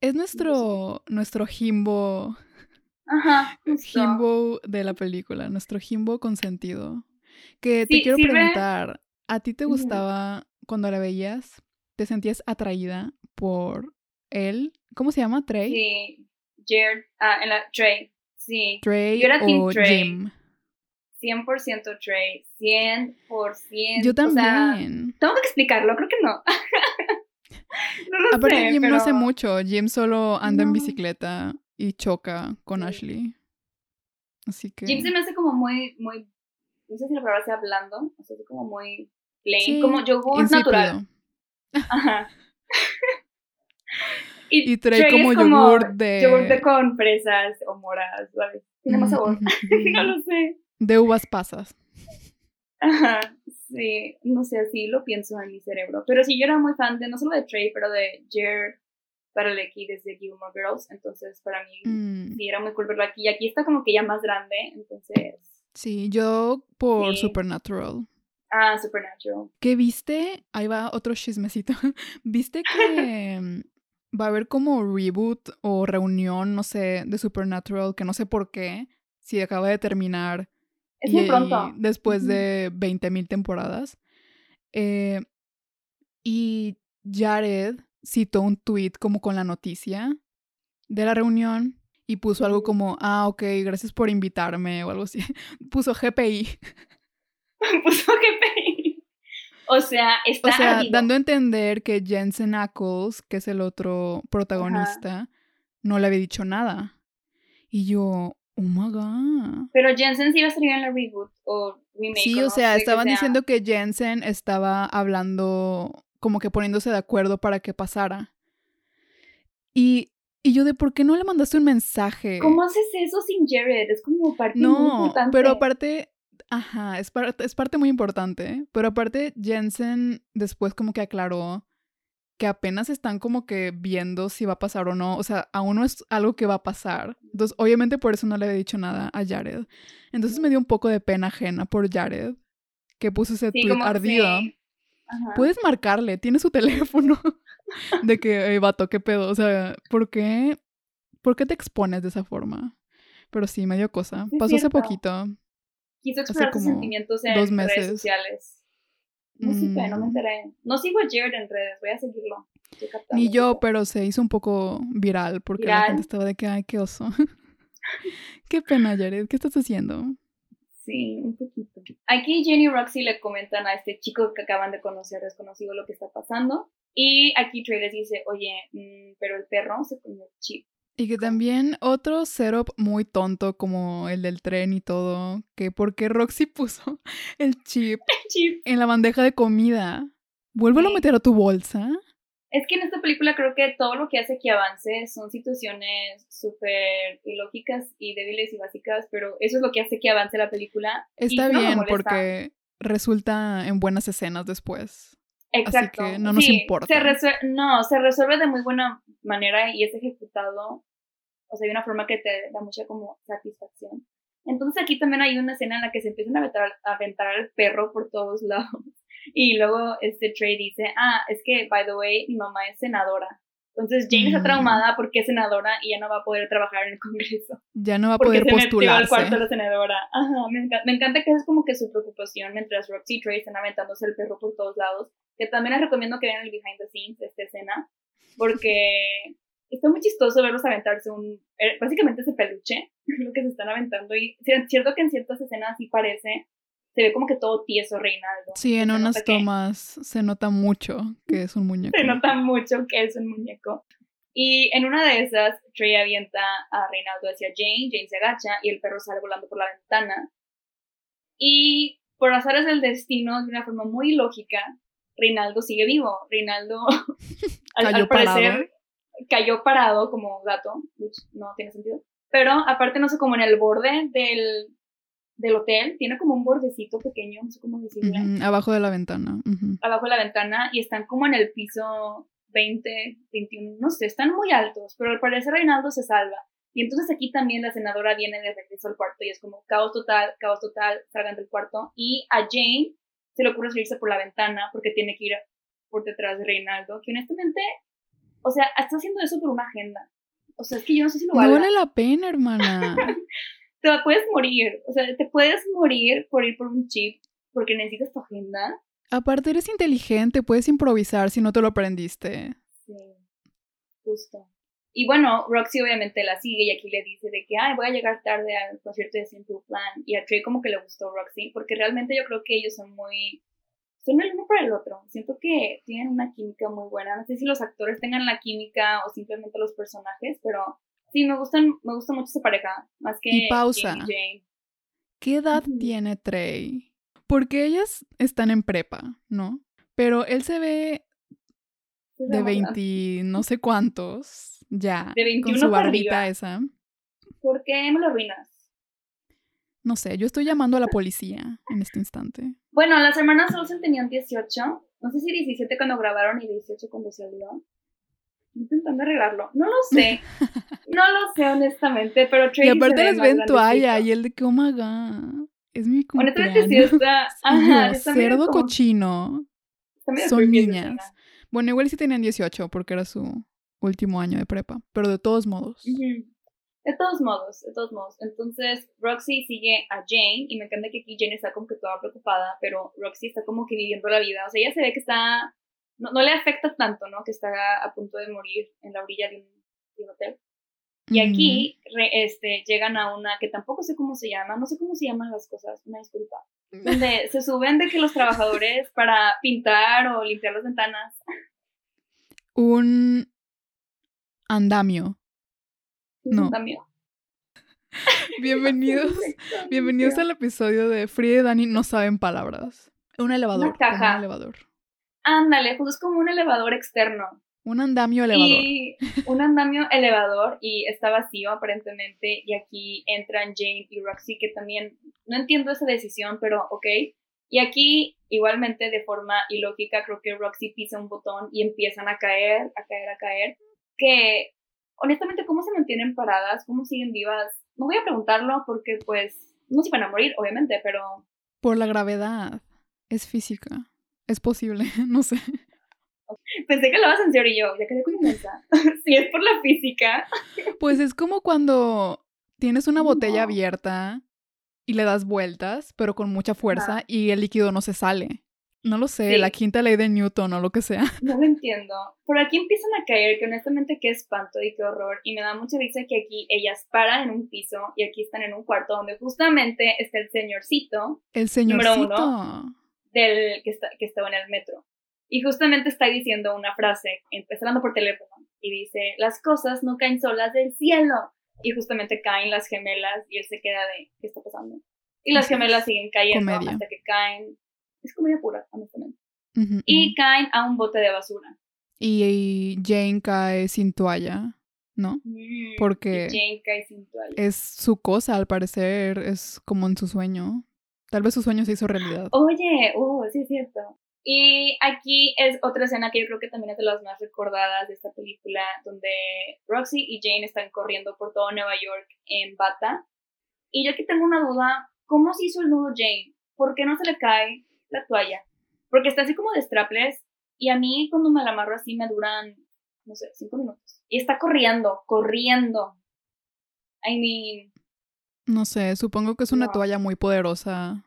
es nuestro nuestro Jimbo. Ajá, Jimbo de la película, nuestro Jimbo consentido. Que te quiero preguntar, ¿a ti te gustaba cuando la veías? ¿Te sentías atraída por él? ¿Cómo se llama? ¿Trey? Sí, Jared, ah, en la, Trey, sí. Trey o Jim. 100% Trey, 100%. Yo también. tengo que explicarlo, creo que no. no lo Aparte, Jim no hace mucho. Jim solo anda en bicicleta y choca con Ashley. Así que. Jim se me hace como muy, muy. No sé si la palabra sea hablando. O sea, como muy plain. como yogur natural. Ajá. y, trae como, yogur de... Yogur de con fresas o moras, ¿sabes? Tiene más sabor. no lo sé. De uvas pasas. Ajá, sí, no sé, así lo pienso en mi cerebro. Pero sí, yo era muy fan de no solo de Trey, pero de Jer para el aquí desde Gilmore Girls. Entonces, para mí, mm. sí, era muy cool verlo aquí. Y aquí está como que ya más grande, entonces. Sí, yo por Supernatural. Ah, Supernatural. ¿Qué viste? Ahí va otro chismecito. ¿Viste que va a haber como reboot o reunión, no sé, de Supernatural, que no sé por qué, si acaba de terminar? Es muy pronto. Después de 20.000 temporadas. Eh, y Jared citó un tweet como con la noticia de la reunión y puso algo como, ah, ok, gracias por invitarme o algo así. puso GPI. puso GPI. O sea, está. O sea, dando a entender que Jensen Ackles, que es el otro protagonista, no le había dicho nada. Y yo, oh my god. Pero Jensen sí iba a salir en la reboot o remake. Sí, o, sea, estaban diciendo que Jensen estaba hablando, como que poniéndose de acuerdo para que pasara. Y y yo de por qué no le mandaste un mensaje. ¿Cómo haces eso sin Jared? Es como parte no, muy importante. pero aparte, ajá, es, parte, es parte muy importante. Pero aparte, Jensen después como que aclaró que apenas están como que viendo si va a pasar o no. O sea, aún no es algo que va a pasar. Entonces, obviamente por eso no le he dicho nada a Jared. Entonces me dio un poco de pena ajena por Jared, que puso ese tweet ardido. Puedes marcarle, tiene su teléfono de que, vato, qué pedo. O sea, ¿por qué, ¿por qué te expones de esa forma? Pero sí, me dio cosa. Pasó hace poquito. Quiso expresar sus sentimientos en dos meses. redes sociales. No sé, no me mm. enteré. No sigo a Jared en redes, voy a seguirlo. Ni yo, pero se hizo un poco viral porque la gente estaba de que, ay, qué oso. qué pena, Jared, ¿qué estás haciendo? Sí, un poquito. Aquí Jenny y Roxy le comentan a este chico que acaban de conocer desconocido lo que está pasando. Y aquí Trey les dice, oye, mm, pero el perro se comió el chip. Y que también otro setup muy tonto como el del tren y todo, que porque Roxy puso el chip, en la bandeja de comida. Vuélvelo a meter a tu bolsa. Es que en esta película creo que todo lo que hace que avance son situaciones súper ilógicas y débiles y básicas, pero eso es lo que hace que avance la película. Está bien porque resulta en buenas escenas después. Exacto. Así que no nos importa. no, se resuelve de muy buena manera y es ejecutado, o sea, de una forma que te da mucha como satisfacción. Entonces aquí también hay una escena en la que se empiezan a aventar, a aventar al perro por todos lados. Y luego este Trey dice, ah, es que, by the way, mi mamá es senadora. Entonces Jane está mm. traumada porque es senadora y ya no va a poder trabajar en el Congreso. Ya no va a poder postularse. Se metió al cuarto de la senadora. Ajá, me, encanta, me encanta que es como que su preocupación mientras Roxy y Trey están aventándose el perro por todos lados que también les recomiendo que vean el behind the scenes de esta escena, porque está muy chistoso verlos aventarse un, eh, básicamente ese peluche, lo que se están aventando, y es cierto que en ciertas escenas sí parece, se ve como que todo tieso Reinaldo. Sí, en unas tomas se nota mucho que es un muñeco. Se nota mucho que es un muñeco. Y en una de esas, Trey avienta a Reinaldo hacia Jane, Jane se agacha y el perro sale volando por la ventana. Y por azares del destino, de una forma muy lógica, Rinaldo sigue vivo. Rinaldo, al, parecer, cayó parado como gato, no tiene sentido. Pero aparte, no sé, como en el borde del, del hotel, tiene como un bordecito pequeño, no sé cómo decirlo. abajo de la ventana. Abajo de la ventana y están como en el piso 20, 21, no sé, están muy altos, pero al parecer Reinaldo se salva. Y entonces aquí también la senadora viene de regreso al cuarto y es como caos total, caos total, salgan del cuarto. Y a Jane se le ocurre salirse por la ventana porque tiene que ir por detrás de Reinaldo, que honestamente, o sea, está haciendo eso por una agenda. O sea, es que yo no sé si lo vale. No vale la pena, hermana. te puedes morir, o sea, te puedes morir por ir por un chip porque necesitas tu agenda. Aparte, eres inteligente, puedes improvisar si no te lo aprendiste. Sí, justo. Y bueno, Roxy obviamente la sigue y aquí le dice de que, ay, voy a llegar tarde al concierto de Simple Plan. Y a Trey como que le gustó Roxy, porque realmente yo creo que ellos son muy... Son el uno para el otro. Siento que tienen una química muy buena. No sé si los actores tengan la química o simplemente los personajes, pero sí, me gustan, me gusta mucho esa pareja. Más que y pausa. Jane. ¿Qué edad tiene Trey? Porque ellas están en prepa, ¿no? Pero él se ve de 20 no sé cuántos, ya, De 21 con su barbita esa. ¿Por qué me lo arruinas? No sé, yo estoy llamando a la policía en este instante. Bueno, las hermanas Olsen tenían 18. No sé si 17 cuando grabaron y 18 cuando salió. Intentando arreglarlo. No lo sé. No lo sé, honestamente, pero Tracy Y aparte les ven toalla y el de que, oh my god, es mi Honestamente sí cumpleaños. está... Sí, Ajá, yo, está cerdo como- cochino. está Son niñas. Bueno, igual sí tenían 18 porque era su último año de prepa, pero de todos modos. De todos modos, de todos modos. Entonces, Roxy sigue a Jane y me encanta que aquí Jane está como que toda preocupada, pero Roxy está como que viviendo la vida. O sea, ella se ve que está... No, no le afecta tanto, ¿no? Que está a punto de morir en la orilla de un, de un hotel. Y aquí re- este, llegan a una que tampoco sé cómo se llama, no sé cómo se llaman las cosas, una disculpa. Donde se suben de que los trabajadores para pintar o limpiar las ventanas. Un andamio. No. También. Bienvenidos. Bienvenidos al episodio de Frida y Dani no saben palabras. Un elevador. caja. Un elevador. Ándale, pues es como un elevador externo. Un andamio elevador. Y un andamio elevador y está vacío aparentemente. Y aquí entran Jane y Roxy, que también no entiendo esa decisión, pero ok. Y aquí, igualmente, de forma ilógica, creo que Roxy pisa un botón y empiezan a caer, a caer, a caer. Que, honestamente, ¿cómo se mantienen paradas? ¿Cómo siguen vivas? No voy a preguntarlo porque, pues, no se van a morir, obviamente, pero Por la gravedad. Es física. Es posible, no sé. pensé que lo vas en serio y yo, ya quedé con esa. si es por la física. Pues es como cuando tienes una botella No. abierta y le das vueltas, pero con mucha fuerza y el líquido no se sale. No lo sé, Sí. la quinta ley de Newton o lo que sea. No lo entiendo. Por aquí empiezan a caer, que honestamente qué espanto y qué horror. Y me da mucha risa que aquí ellas paran en un piso y aquí están en un cuarto donde justamente está el señorcito El Número uno. Del que, está, que estaba en el metro. Y justamente está diciendo una frase, empezando por teléfono, y dice, las cosas no caen solas del cielo. Y justamente caen las gemelas y él se queda de, ¿qué está pasando? Y las gemelas siguen cayendo Comedia. hasta que caen. Es comedia pura, honestamente. Ujú, Y ujú. caen a un bote de basura. Y, y Jane cae sin toalla, ¿no? Mm, Porque Jane cae sin toalla. Es su cosa, al parecer, es como en su sueño. Tal vez su sueño se hizo realidad. Oye, uh, sí es cierto. Y aquí es otra escena que yo creo que también es de las más recordadas de esta película, donde Roxy y Jane están corriendo por todo Nueva York en bata. Y yo aquí tengo una duda, ¿cómo se hizo el nudo Jane? ¿Por qué no se le cae la toalla? Porque está así como de strapless y a mí cuando me la amarro así me duran, no sé, cinco minutos. Y está corriendo, corriendo. I mean, No sé, supongo que es una No. toalla muy poderosa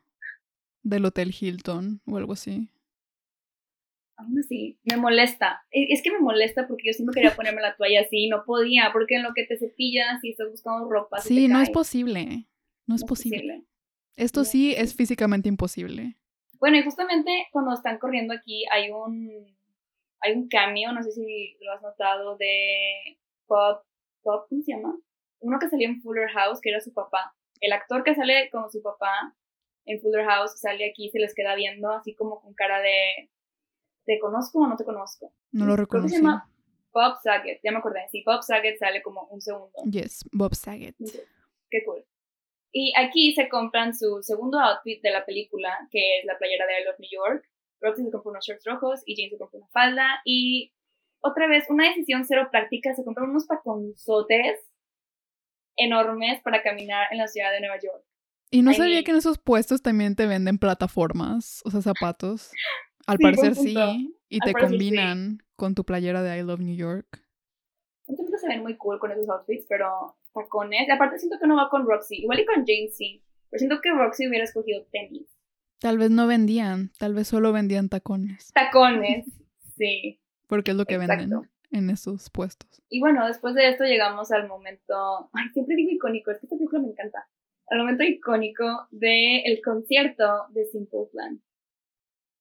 del Hotel Hilton o algo así. Aún así, me molesta. E- Es que me molesta porque yo siempre quería ponerme la toalla así y no podía, porque en lo que te cepillas y estás buscando ropa. se Sí, te no es posible. No es No posible. Esto No, sí es físicamente imposible. Bueno, y justamente cuando están corriendo aquí hay un hay un cameo, no sé si lo has notado, de Bob, Bob, ¿cómo se llama? Uno que salía en Fuller House, que era su papá. El actor que sale como su papá en Fuller House sale aquí y se les queda viendo así como con cara de ¿te conozco o no te conozco? No lo reconocí. se llama Bob Saget, ya me acordé. Sí, Bob Saget sale como un segundo. Yes, Bob Saget. Qué cool. Y aquí se compran su segundo outfit de la película, que es la playera de I Love New York. Roxy se compra unos shorts rojos y Jane se compra una falda. Y otra vez, una decisión cero práctica, se compran unos taconzotes enormes para caminar en la ciudad de Nueva York. Y no I sabía mean- que en esos puestos también te venden plataformas, o sea, zapatos. Al Sí, parecer sí. Y Al te sí. combinan con tu playera de I Love New York. Entonces se ven muy cool con esos outfits, pero tacones. Y aparte siento que no va con Roxy. Igual y con Jane sí. Pero siento que Roxy hubiera escogido tenis. Tal vez no vendían, tal vez solo vendían tacones. Tacones. Sí. Porque es lo que Exacto. venden en esos puestos. Y bueno, después de esto llegamos al momento, ay, siempre digo icónico, es que esta película me encanta, al momento icónico del el concierto de Simple Plan.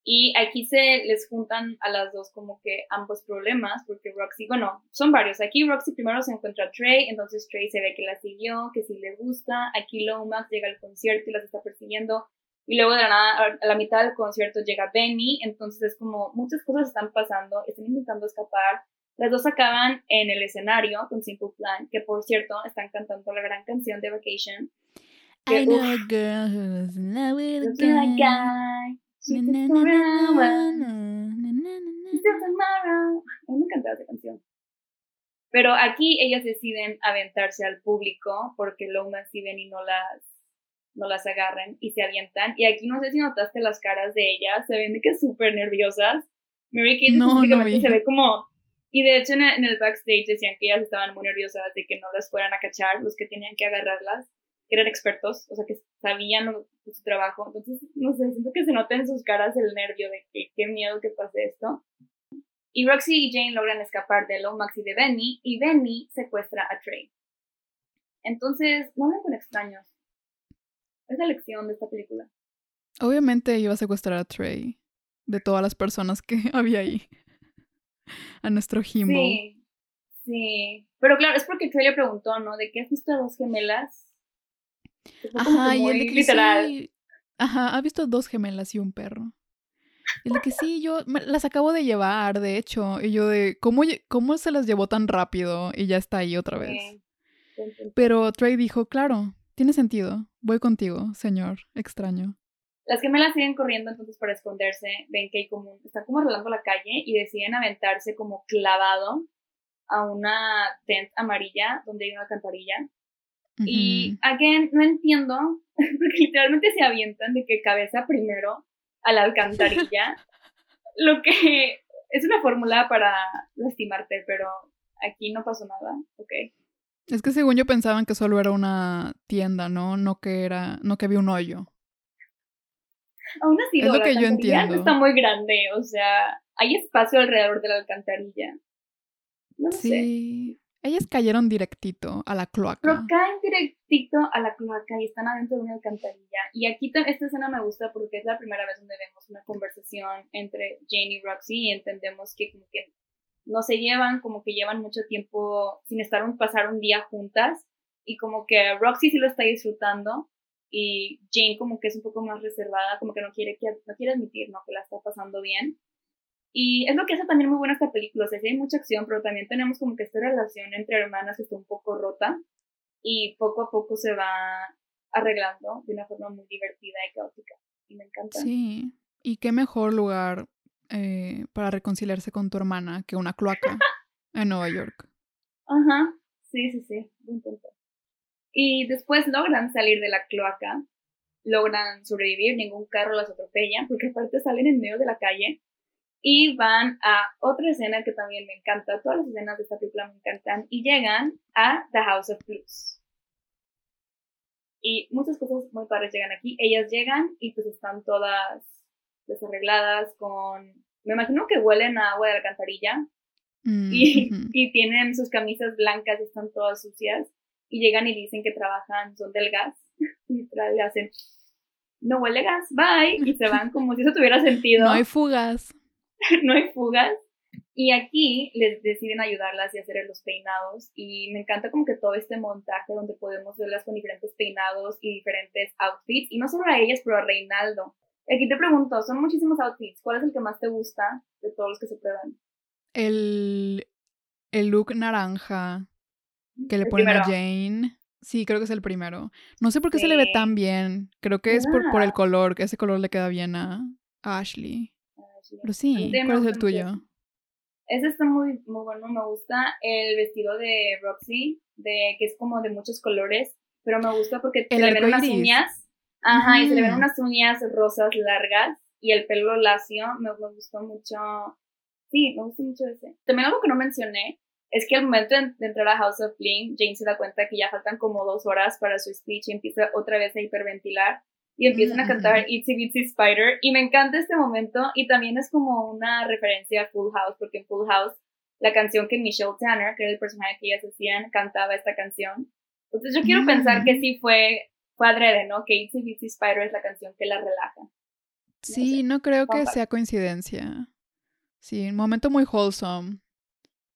Y aquí se les juntan a las dos como que ambos problemas, porque Roxy, bueno, son varios. Aquí Roxy primero se encuentra a Trey, entonces Trey se ve que la siguió, que sí le gusta. Aquí Lomax llega al concierto y las está persiguiendo. Y luego de nada, a la mitad del concierto llega Benny, entonces es como muchas cosas están pasando, están intentando escapar. Las dos acaban en el escenario con Simple Plan, que por cierto están cantando la gran canción de Vacation. I know a girl who's in love with a guy. She's tomorrow. A mí me encantaba esa canción. Pero aquí ellas deciden aventarse al público porque Lomas y Benny no las, no las agarran y se avientan. Y aquí no sé si notaste las caras de ellas, se ven de que súper nerviosas. Mary Kate no, no se ve como... Y de hecho en el, backstage decían que ellas estaban muy nerviosas de que no las fueran a cachar, los que tenían que agarrarlas, que eran expertos, o sea, que sabían su trabajo. Entonces, no sé, siento que se nota en sus caras el nervio de que qué miedo que pase esto. Y Roxy y Jane logran escapar de Lomax y de Benny, y Benny secuestra a Trey. Entonces, no ven con extraños. Es la lección de esta película. Obviamente iba a secuestrar a Trey, de todas las personas que había ahí. A nuestro Jimbo. Sí, sí. Pero claro, es porque Trey le preguntó, ¿no? ¿De qué has visto a dos gemelas? Ajá, y el de que literal. ajá, ha visto dos gemelas y un perro. Y el que sí, yo las acabo de llevar, de hecho. Y yo de, ¿cómo, ¿cómo se las llevó tan rápido? Y ya está ahí otra vez. Pero Trey dijo, claro, tiene sentido. Voy contigo, señor extraño. Las gemelas siguen corriendo entonces para esconderse. Ven que hay como, están como arreglando la calle y deciden aventarse como clavado a una tent amarilla donde hay una alcantarilla. Y, again, no entiendo, porque literalmente se avientan de que cabeza primero a la alcantarilla, lo que es una fórmula para lastimarte, pero aquí no pasó nada, ok. Es que según yo pensaban que solo era una tienda, ¿no? No que era, no que había un hoyo. Aún así, es lo que yo entiendo. está muy grande, o sea, hay espacio alrededor de la alcantarilla. No sí. Ellas cayeron directito a la cloaca. Pero caen directito a la cloaca y están adentro de una alcantarilla. Y aquí esta escena me gusta porque es la primera vez donde vemos una conversación entre Jane y Roxy y entendemos que como que no se llevan, como que llevan mucho tiempo sin estar un, pasar un día juntas y como que Roxy sí lo está disfrutando y Jane como que es un poco más reservada, como que no quiere, que, no quiere admitir, ¿no? Que la está pasando bien. Y es lo que hace también muy buena esta película, o sea, sí hay mucha acción, pero también tenemos como que esta relación entre hermanas que está un poco rota y poco a poco se va arreglando de una forma muy divertida y caótica. Y me encanta. Sí, y qué mejor lugar eh, para reconciliarse con tu hermana que una cloaca en Nueva York. Ajá, sí, sí, sí, buen punto. Y después logran salir de la cloaca, logran sobrevivir, ningún carro las atropella, porque aparte salen en medio de la calle y van a otra escena que también me encanta, todas las escenas de esta película me encantan, y llegan a The House of Blues. Y muchas cosas muy padres llegan aquí. Ellas llegan y pues están todas desarregladas con... Me imagino que huelen a agua de alcantarilla. Mm, y, y tienen sus camisas blancas y están todas sucias. Y llegan y dicen que trabajan, son del gas. Y le hacen, no huele gas, bye. Y se van como si eso tuviera sentido. No hay fugas. no hay fugas. Y aquí les deciden ayudarlas y hacer los peinados. Y me encanta como que todo este montaje donde podemos verlas con diferentes peinados y diferentes outfits. Y no solo a ellas, pero a Reinaldo. Aquí te pregunto, son muchísimos outfits. ¿Cuál es el que más te gusta de todos los que se prueban? El, el look naranja que le ponen a Jane. Sí, creo que es el primero. No sé por qué se le ve tan bien. Creo que es por, por el color, que ese color le queda bien a Ashley. Pero sí, ¿cuál es el tuyo? Ese está muy, muy bueno, me gusta el vestido de Roxy, de, que es como de muchos colores, pero me gusta porque se le ven unas uñas, ajá, y se le ven unas uñas rosas largas y el pelo lacio, me, me gustó mucho, sí, me gustó mucho ese. También algo que no mencioné es que al momento de, entrar a House of Flame, Jane se da cuenta que ya faltan como dos horas para su speech y empieza otra vez a hiperventilar y empiezan a cantar Itsy Bitsy Spider y me encanta este momento y también es como una referencia a Full House porque en Full House la canción que Michelle Tanner, que era el personaje que ellas hacían, cantaba esta canción. Entonces yo quiero pensar que sí fue, fue adrede, ¿no? Que Itsy Bitsy Spider es la canción que la relaja. Sí, no, creo que sea coincidencia. Sí, un momento muy wholesome.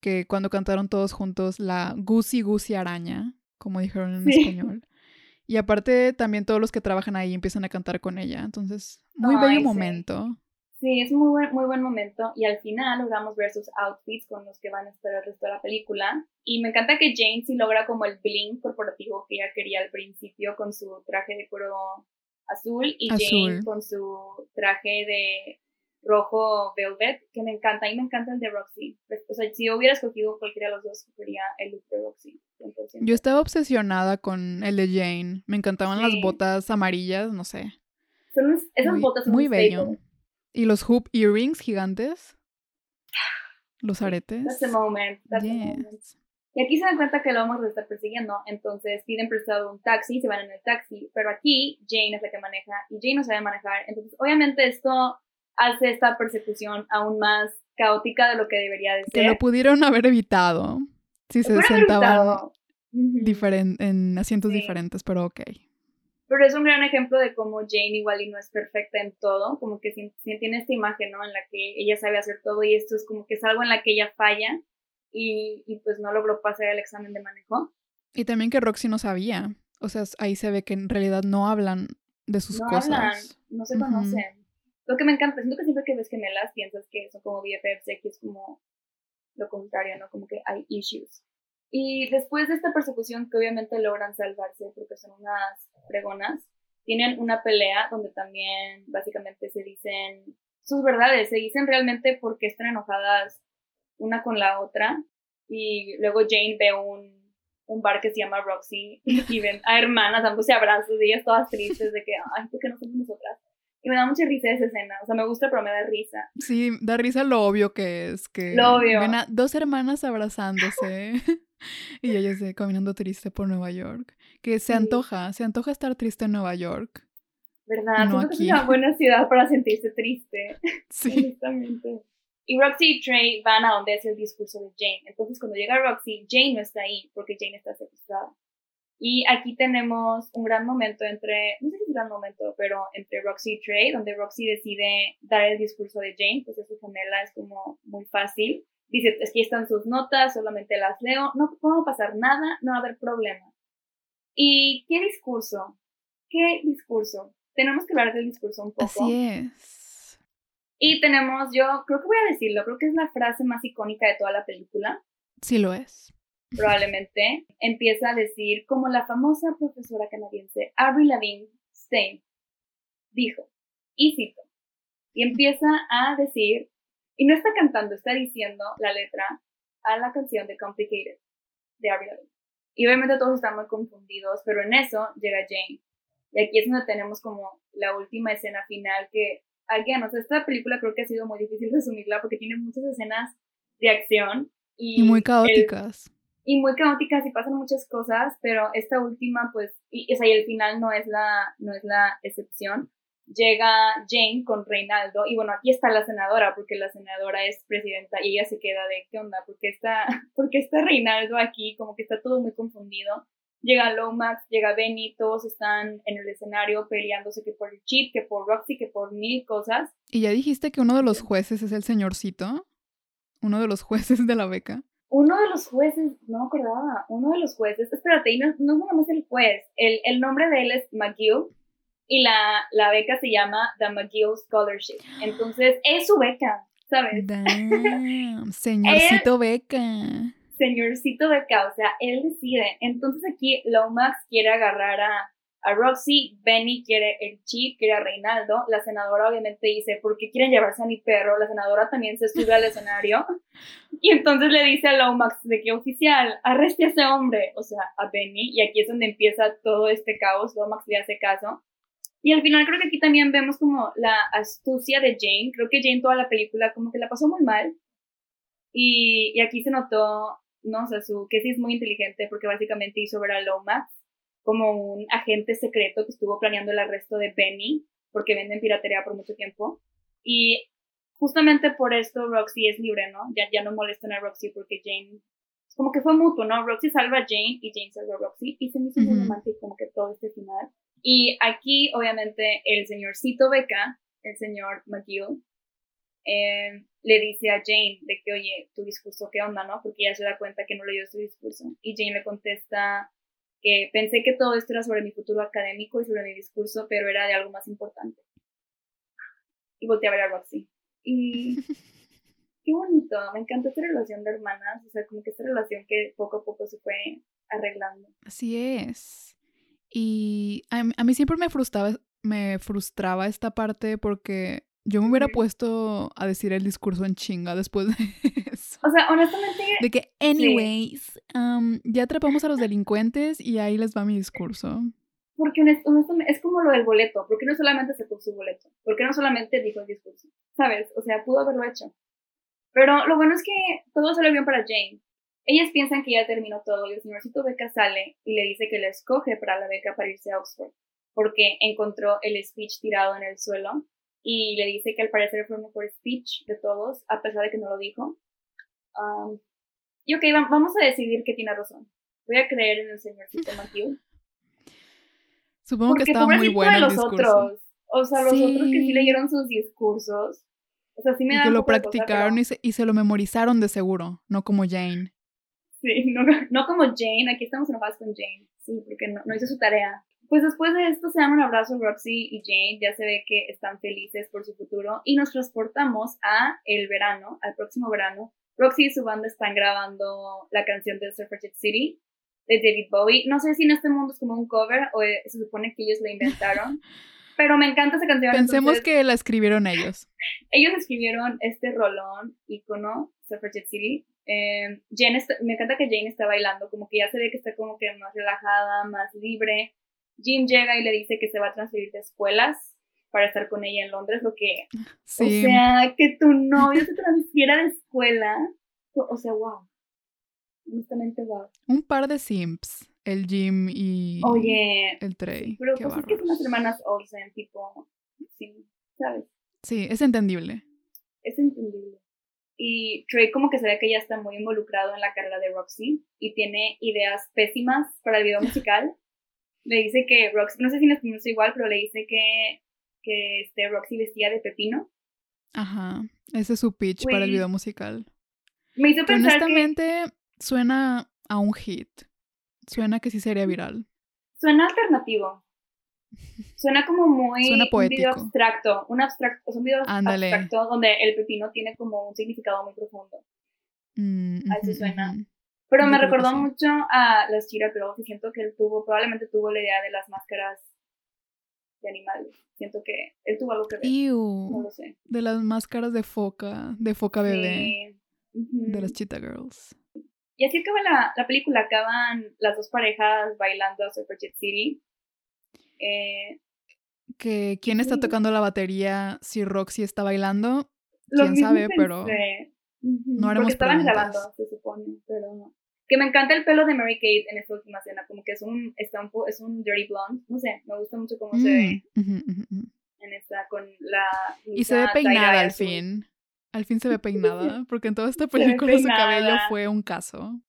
Que cuando cantaron todos juntos la Goosey Goosey Araña, como dijeron en español. Y aparte también todos los que trabajan ahí empiezan a cantar con ella. Entonces, muy bello momento. Sí, es muy buen, muy buen momento. Y al final logramos ver sus outfits con los que van a estar el resto de la película. Y me encanta que Jane sí logra como el bling corporativo que ella quería al principio con su traje de cuero azul y Jane con su traje de rojo velvet, que me encanta. Y me encanta el de Roxy. O sea, si hubiera escogido cualquiera de los dos, escogería el look de Roxy. Yo estaba obsesionada con el de Jane. Me encantaban las botas amarillas, no sé. Son, esas botas son muy bello. ¿Y los hoop earrings gigantes? Los aretes. That's the moment. That's moment. Y aquí se dan cuenta que lo está persiguiendo, entonces piden prestado un taxi, se van en el taxi, pero aquí Jane es la que maneja y Jane no sabe manejar, entonces obviamente esto hace esta persecución aún más caótica de lo que debería de ser. Que lo pudieron haber evitado si se sentaban en asientos diferentes, pero ok. Pero es un gran ejemplo de cómo Jane igual y no es perfecta en todo, como que tiene esta imagen, ¿no? En la que ella sabe hacer todo y esto es como que es algo en la que ella falla y, y pues no logró pasar el examen de manejo. Y también que Roxy no sabía, o sea, ahí se ve que en realidad no hablan de sus no cosas. Hablan, no se conocen. Lo que me encanta, siento que siempre que ves gemelas piensas que son como BFFs, que es como lo contrario, ¿no? Como que hay issues. Y después de esta persecución, que obviamente logran salvarse porque son unas fregonas, tienen una pelea donde también básicamente se dicen sus verdades, se dicen realmente por qué están enojadas una con la otra. Y luego Jane ve un, un bar que se llama Roxy y ven a hermanas dándose abrazos y ellas todas tristes de que, ay, ¿por qué no somos nosotras? Y me da mucha risa esa escena. O sea, me gusta, pero me da risa. Sí, da risa lo obvio que es. Que lo obvio. Ven a dos hermanas abrazándose. y ellas de, caminando triste por Nueva York. Que se antoja, se antoja estar triste en Nueva York. ¿Verdad? No aquí. es una buena ciudad para sentirse triste. Sí. Y Roxy y Trey van a donde es el discurso de Jane. Entonces, cuando llega Roxy, Jane no está ahí porque Jane está secuestrada. Y aquí tenemos un gran momento entre, no sé si es un gran momento, pero entre Roxy y Trey, donde Roxy decide dar el discurso de Jane, pues es su gemela, es como muy fácil. Dice, aquí están sus notas, solamente las leo, no, va a pasar nada, no va a haber problema. ¿Y qué discurso? ¿Qué discurso? Tenemos que hablar del discurso un poco. Así es. Y tenemos, yo creo que voy a decirlo, creo que es la frase más icónica de toda la película. Sí lo es probablemente, empieza a decir como la famosa profesora canadiense Avril Lavigne Stein dijo, y cito, y empieza a decir, y no está cantando, está diciendo la letra a la canción de Complicated de Avril Lavigne. Y obviamente todos están muy confundidos, pero en eso llega Jane. Y aquí es donde tenemos como la última escena final que, alguien, o sea, esta película creo que ha sido muy difícil resumirla porque tiene muchas escenas de acción y, muy caóticas y muy caóticas y pasan muchas cosas, pero esta última, pues, y, o sea, y el final no es la, no es la excepción. Llega Jane con Reinaldo, y bueno, aquí está la senadora, porque la senadora es presidenta, y ella se queda de, ¿qué onda? ¿Por qué está, porque está Reinaldo aquí? Como que está todo muy confundido. Llega Lomax, llega Benny, todos están en el escenario peleándose que por el chip, que por Roxy, que por mil cosas. ¿Y ya dijiste que uno de los jueces es el señorcito? ¿Uno de los jueces de la beca? Uno de los jueces, no me acordaba, uno de los jueces, espérate, y no, no es nada más el juez, el, el nombre de él es McGill y la, la beca se llama The McGill Scholarship. Entonces, es su beca, ¿sabes? señorcito beca. Señorcito beca, o sea, él decide. Entonces aquí Lomax quiere agarrar a, a Roxy, Benny quiere el chip, quiere a Reinaldo, la senadora obviamente dice, ¿por qué quieren llevarse a mi perro? La senadora también se sube al escenario y entonces le dice a Lomax de que oficial, arreste a ese hombre, o sea, a Benny, y aquí es donde empieza todo este caos, Lomax le hace caso. Y al final creo que aquí también vemos como la astucia de Jane, creo que Jane toda la película como que la pasó muy mal y, y aquí se notó, no o sea, su, que sí es muy inteligente porque básicamente hizo ver a Lomax como un agente secreto que estuvo planeando el arresto de Benny, porque venden piratería por mucho tiempo. Y justamente por esto Roxy es libre, ¿no? Ya, ya no molestan a Roxy porque Jane, como que fue mutuo, ¿no? Roxy salva a Jane y Jane salva a Roxy y se me hizo muy romántico como que todo este final. Y aquí, obviamente, el señorcito Beca, el señor McGill, eh, le dice a Jane de que, oye, tu discurso, ¿qué onda, no? Porque ella se da cuenta que no leyó su discurso. Y Jane le contesta, que pensé que todo esto era sobre mi futuro académico y sobre mi discurso, pero era de algo más importante. Y volteé a ver a Roxy. Y qué bonito, me encantó esta relación de hermanas, o sea, como que esta relación que poco a poco se fue arreglando. Así es. Y a, a mí siempre me frustraba, me frustraba esta parte porque yo me hubiera puesto a decir el discurso en chinga después de. O sea, honestamente. De que, anyways, ya atrapamos a los delincuentes y ahí les va mi discurso. Porque honestamente es como lo del boleto. ¿Por qué no solamente sacó su boleto? ¿Por qué no solamente dijo el discurso? ¿Sabes? O sea, pudo haberlo hecho. Pero lo bueno es que todo salió bien para Jane. Ellas piensan que ya terminó todo y el señorcito Beca sale y le dice que le escoge para la beca para irse a Oxford, porque encontró el speech tirado en el suelo y le dice que al parecer fue el mejor speech de todos, a pesar de que no lo dijo. Um, y ok, vamos a decidir que tiene razón. Voy a creer en el señorcito Matthew. Supongo que estaba muy bueno los otros. O sea, los otros que sí leyeron sus discursos. O sea, sí me y que lo practicaron y, se, y se lo memorizaron de seguro, no como Jane. Sí, no, no como Jane. Aquí estamos enojados con Jane. Sí, porque no, no hizo su tarea. Pues después de esto se dan un abrazo Roxy y Jane, ya se ve que están felices por su futuro y nos transportamos a el verano, al próximo verano. Roxy y su banda están grabando la canción de Suffragette City de David Bowie. No sé si en este mundo es como un cover o eh, se supone que ellos la inventaron, pero me encanta esa canción. Pensemos que la escribieron ellos. ellos escribieron este rolón icono, Suffragette City. Eh, Jane me encanta que Jane está bailando, como que ya se ve que está como que más relajada, más libre. Jim llega y le dice que se va a transferir de escuelas para estar con ella en Londres, lo que, o sea, que tu novio se transfiera de escuela, o sea, wow, honestamente wow. Un par de simps, el Jim y Oye, el Trey. pero pues es que son las hermanas Olsen, tipo, sí, ¿sabes? Sí, es entendible. Es entendible. Y Trey como que se ve que ya está muy involucrado en la carrera de Roxy y tiene ideas pésimas para el video musical le dice que Roxy, no sé si nos igual, pero le dice que, que este, Roxy vestía de pepino. Ajá, ese es su pitch para el video musical. Me hizo pensar honestamente, suena a un hit. Suena que sí sería viral. Suena alternativo. Suena como muy Suena poético. un video abstracto, un abstracto, un video abstracto donde el pepino tiene como un significado muy profundo. Mm, Así suena. Pero me recordó mucho a las Chira pero siento que él tuvo, probablemente tuvo la idea de las máscaras de animales. Siento que él tuvo algo que ver. No lo sé. De las máscaras de foca, de foca bebé. De las Cheetah Girls. Y así acaba la, la película, acaban las dos parejas bailando a Jet City. Eh, que quién está tocando la batería, si Roxy está bailando, quién sabe, pero no haremos Porque estaban grabando, se supone, pero no. Que me encanta el pelo de Mary Kate en esta última escena, como que es un estampo, es un dirty blonde, no sé, me gusta mucho cómo se ve mm, en esta, con la... Y se ve peinada al fin, al fin se ve peinada, porque en toda esta película su cabello fue un caso.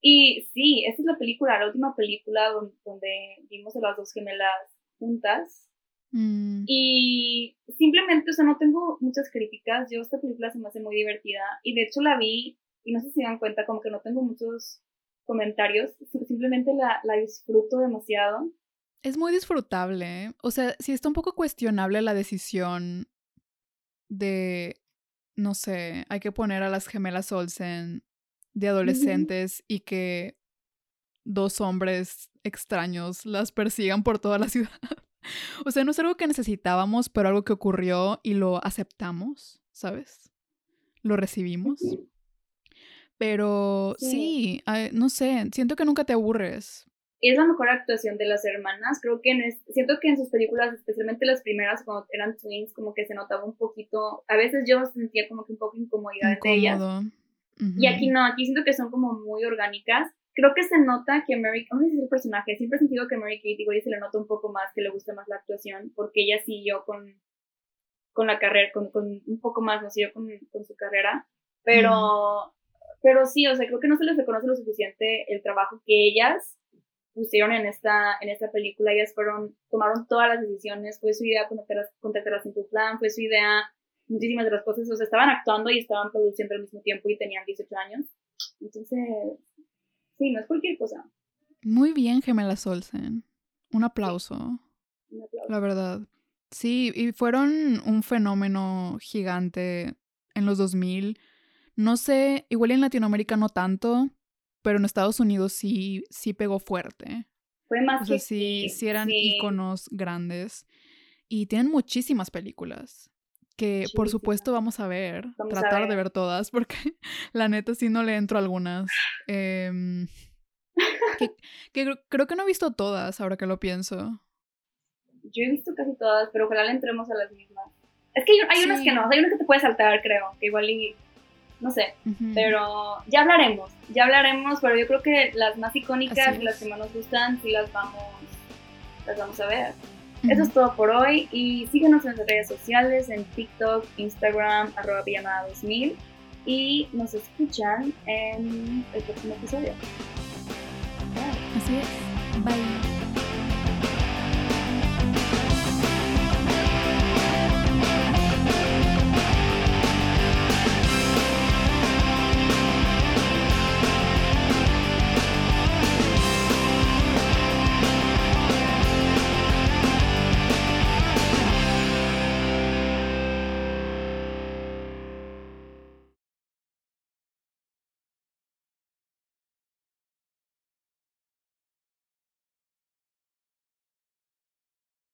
Y sí, esta es la película, la última película donde, vimos a las dos gemelas juntas. Mm. Y simplemente, o sea, no tengo muchas críticas. Yo esta película se me hace muy divertida. Y de hecho la vi y no sé si se dan cuenta, como que no tengo muchos comentarios, simplemente la, la disfruto demasiado. Es muy disfrutable, ¿eh? o sea, sí está un poco cuestionable la decisión de, no sé, hay que poner a las gemelas Olsen de adolescentes y que dos hombres extraños las persigan por toda la ciudad. o sea, no es algo que necesitábamos, pero algo que ocurrió y lo aceptamos, ¿sabes? Lo recibimos. Pero sí, no sé, siento que nunca te aburres. Es la mejor actuación de las hermanas. Creo que en siento que en sus películas, especialmente las primeras, cuando eran twins, como que se notaba un poquito. A veces yo sentía como que un poco incomodidad de ellas. Y aquí no, aquí siento que son como muy orgánicas. Creo que se nota que Mary, no sé si es el personaje, siempre he sentido que Mary Kate igual se le nota un poco más, que le gusta más la actuación, porque ella siguió con, con la carrera, con, con un poco más, no siguió con, con su carrera. Pero pero sí, o sea, creo que no se les reconoce lo suficiente el trabajo que ellas pusieron en esta, en esta película. Ellas fueron, tomaron todas las decisiones, fue su idea contactar a Simple Plan, fue su idea muchísimas de las cosas, o sea, estaban actuando y estaban produciendo al mismo tiempo y tenían 18 años. Entonces, sí, no es cualquier cosa. Muy bien, Gemelas Olsen. Un aplauso. Un aplauso. La verdad. Sí, y fueron un fenómeno gigante en los 2000. No sé, igual en Latinoamérica no tanto, pero en Estados Unidos sí, sí pegó fuerte. Fue más O sea, que sí, sí eran sí. íconos grandes. Y tienen muchísimas películas que por supuesto vamos a ver, Vamos a tratar de ver. todas, porque la neta sí no le entro a algunas. Em, que, que creo- que no he visto todas ahora que lo pienso. Yo he visto casi todas, pero ojalá le entremos a las mismas. Es que hay, hay unas que no, hay unas que te puedes saltar, creo, que igual y. No sé, pero ya hablaremos, ya hablaremos, pero yo creo que las más icónicas y las que más nos gustan, sí las vamos, las vamos a ver. Eso es todo por hoy y síguenos en nuestras redes sociales, en TikTok, Instagram, arroba pijamada 2000 y nos escuchan en el próximo episodio. Así es. Bye.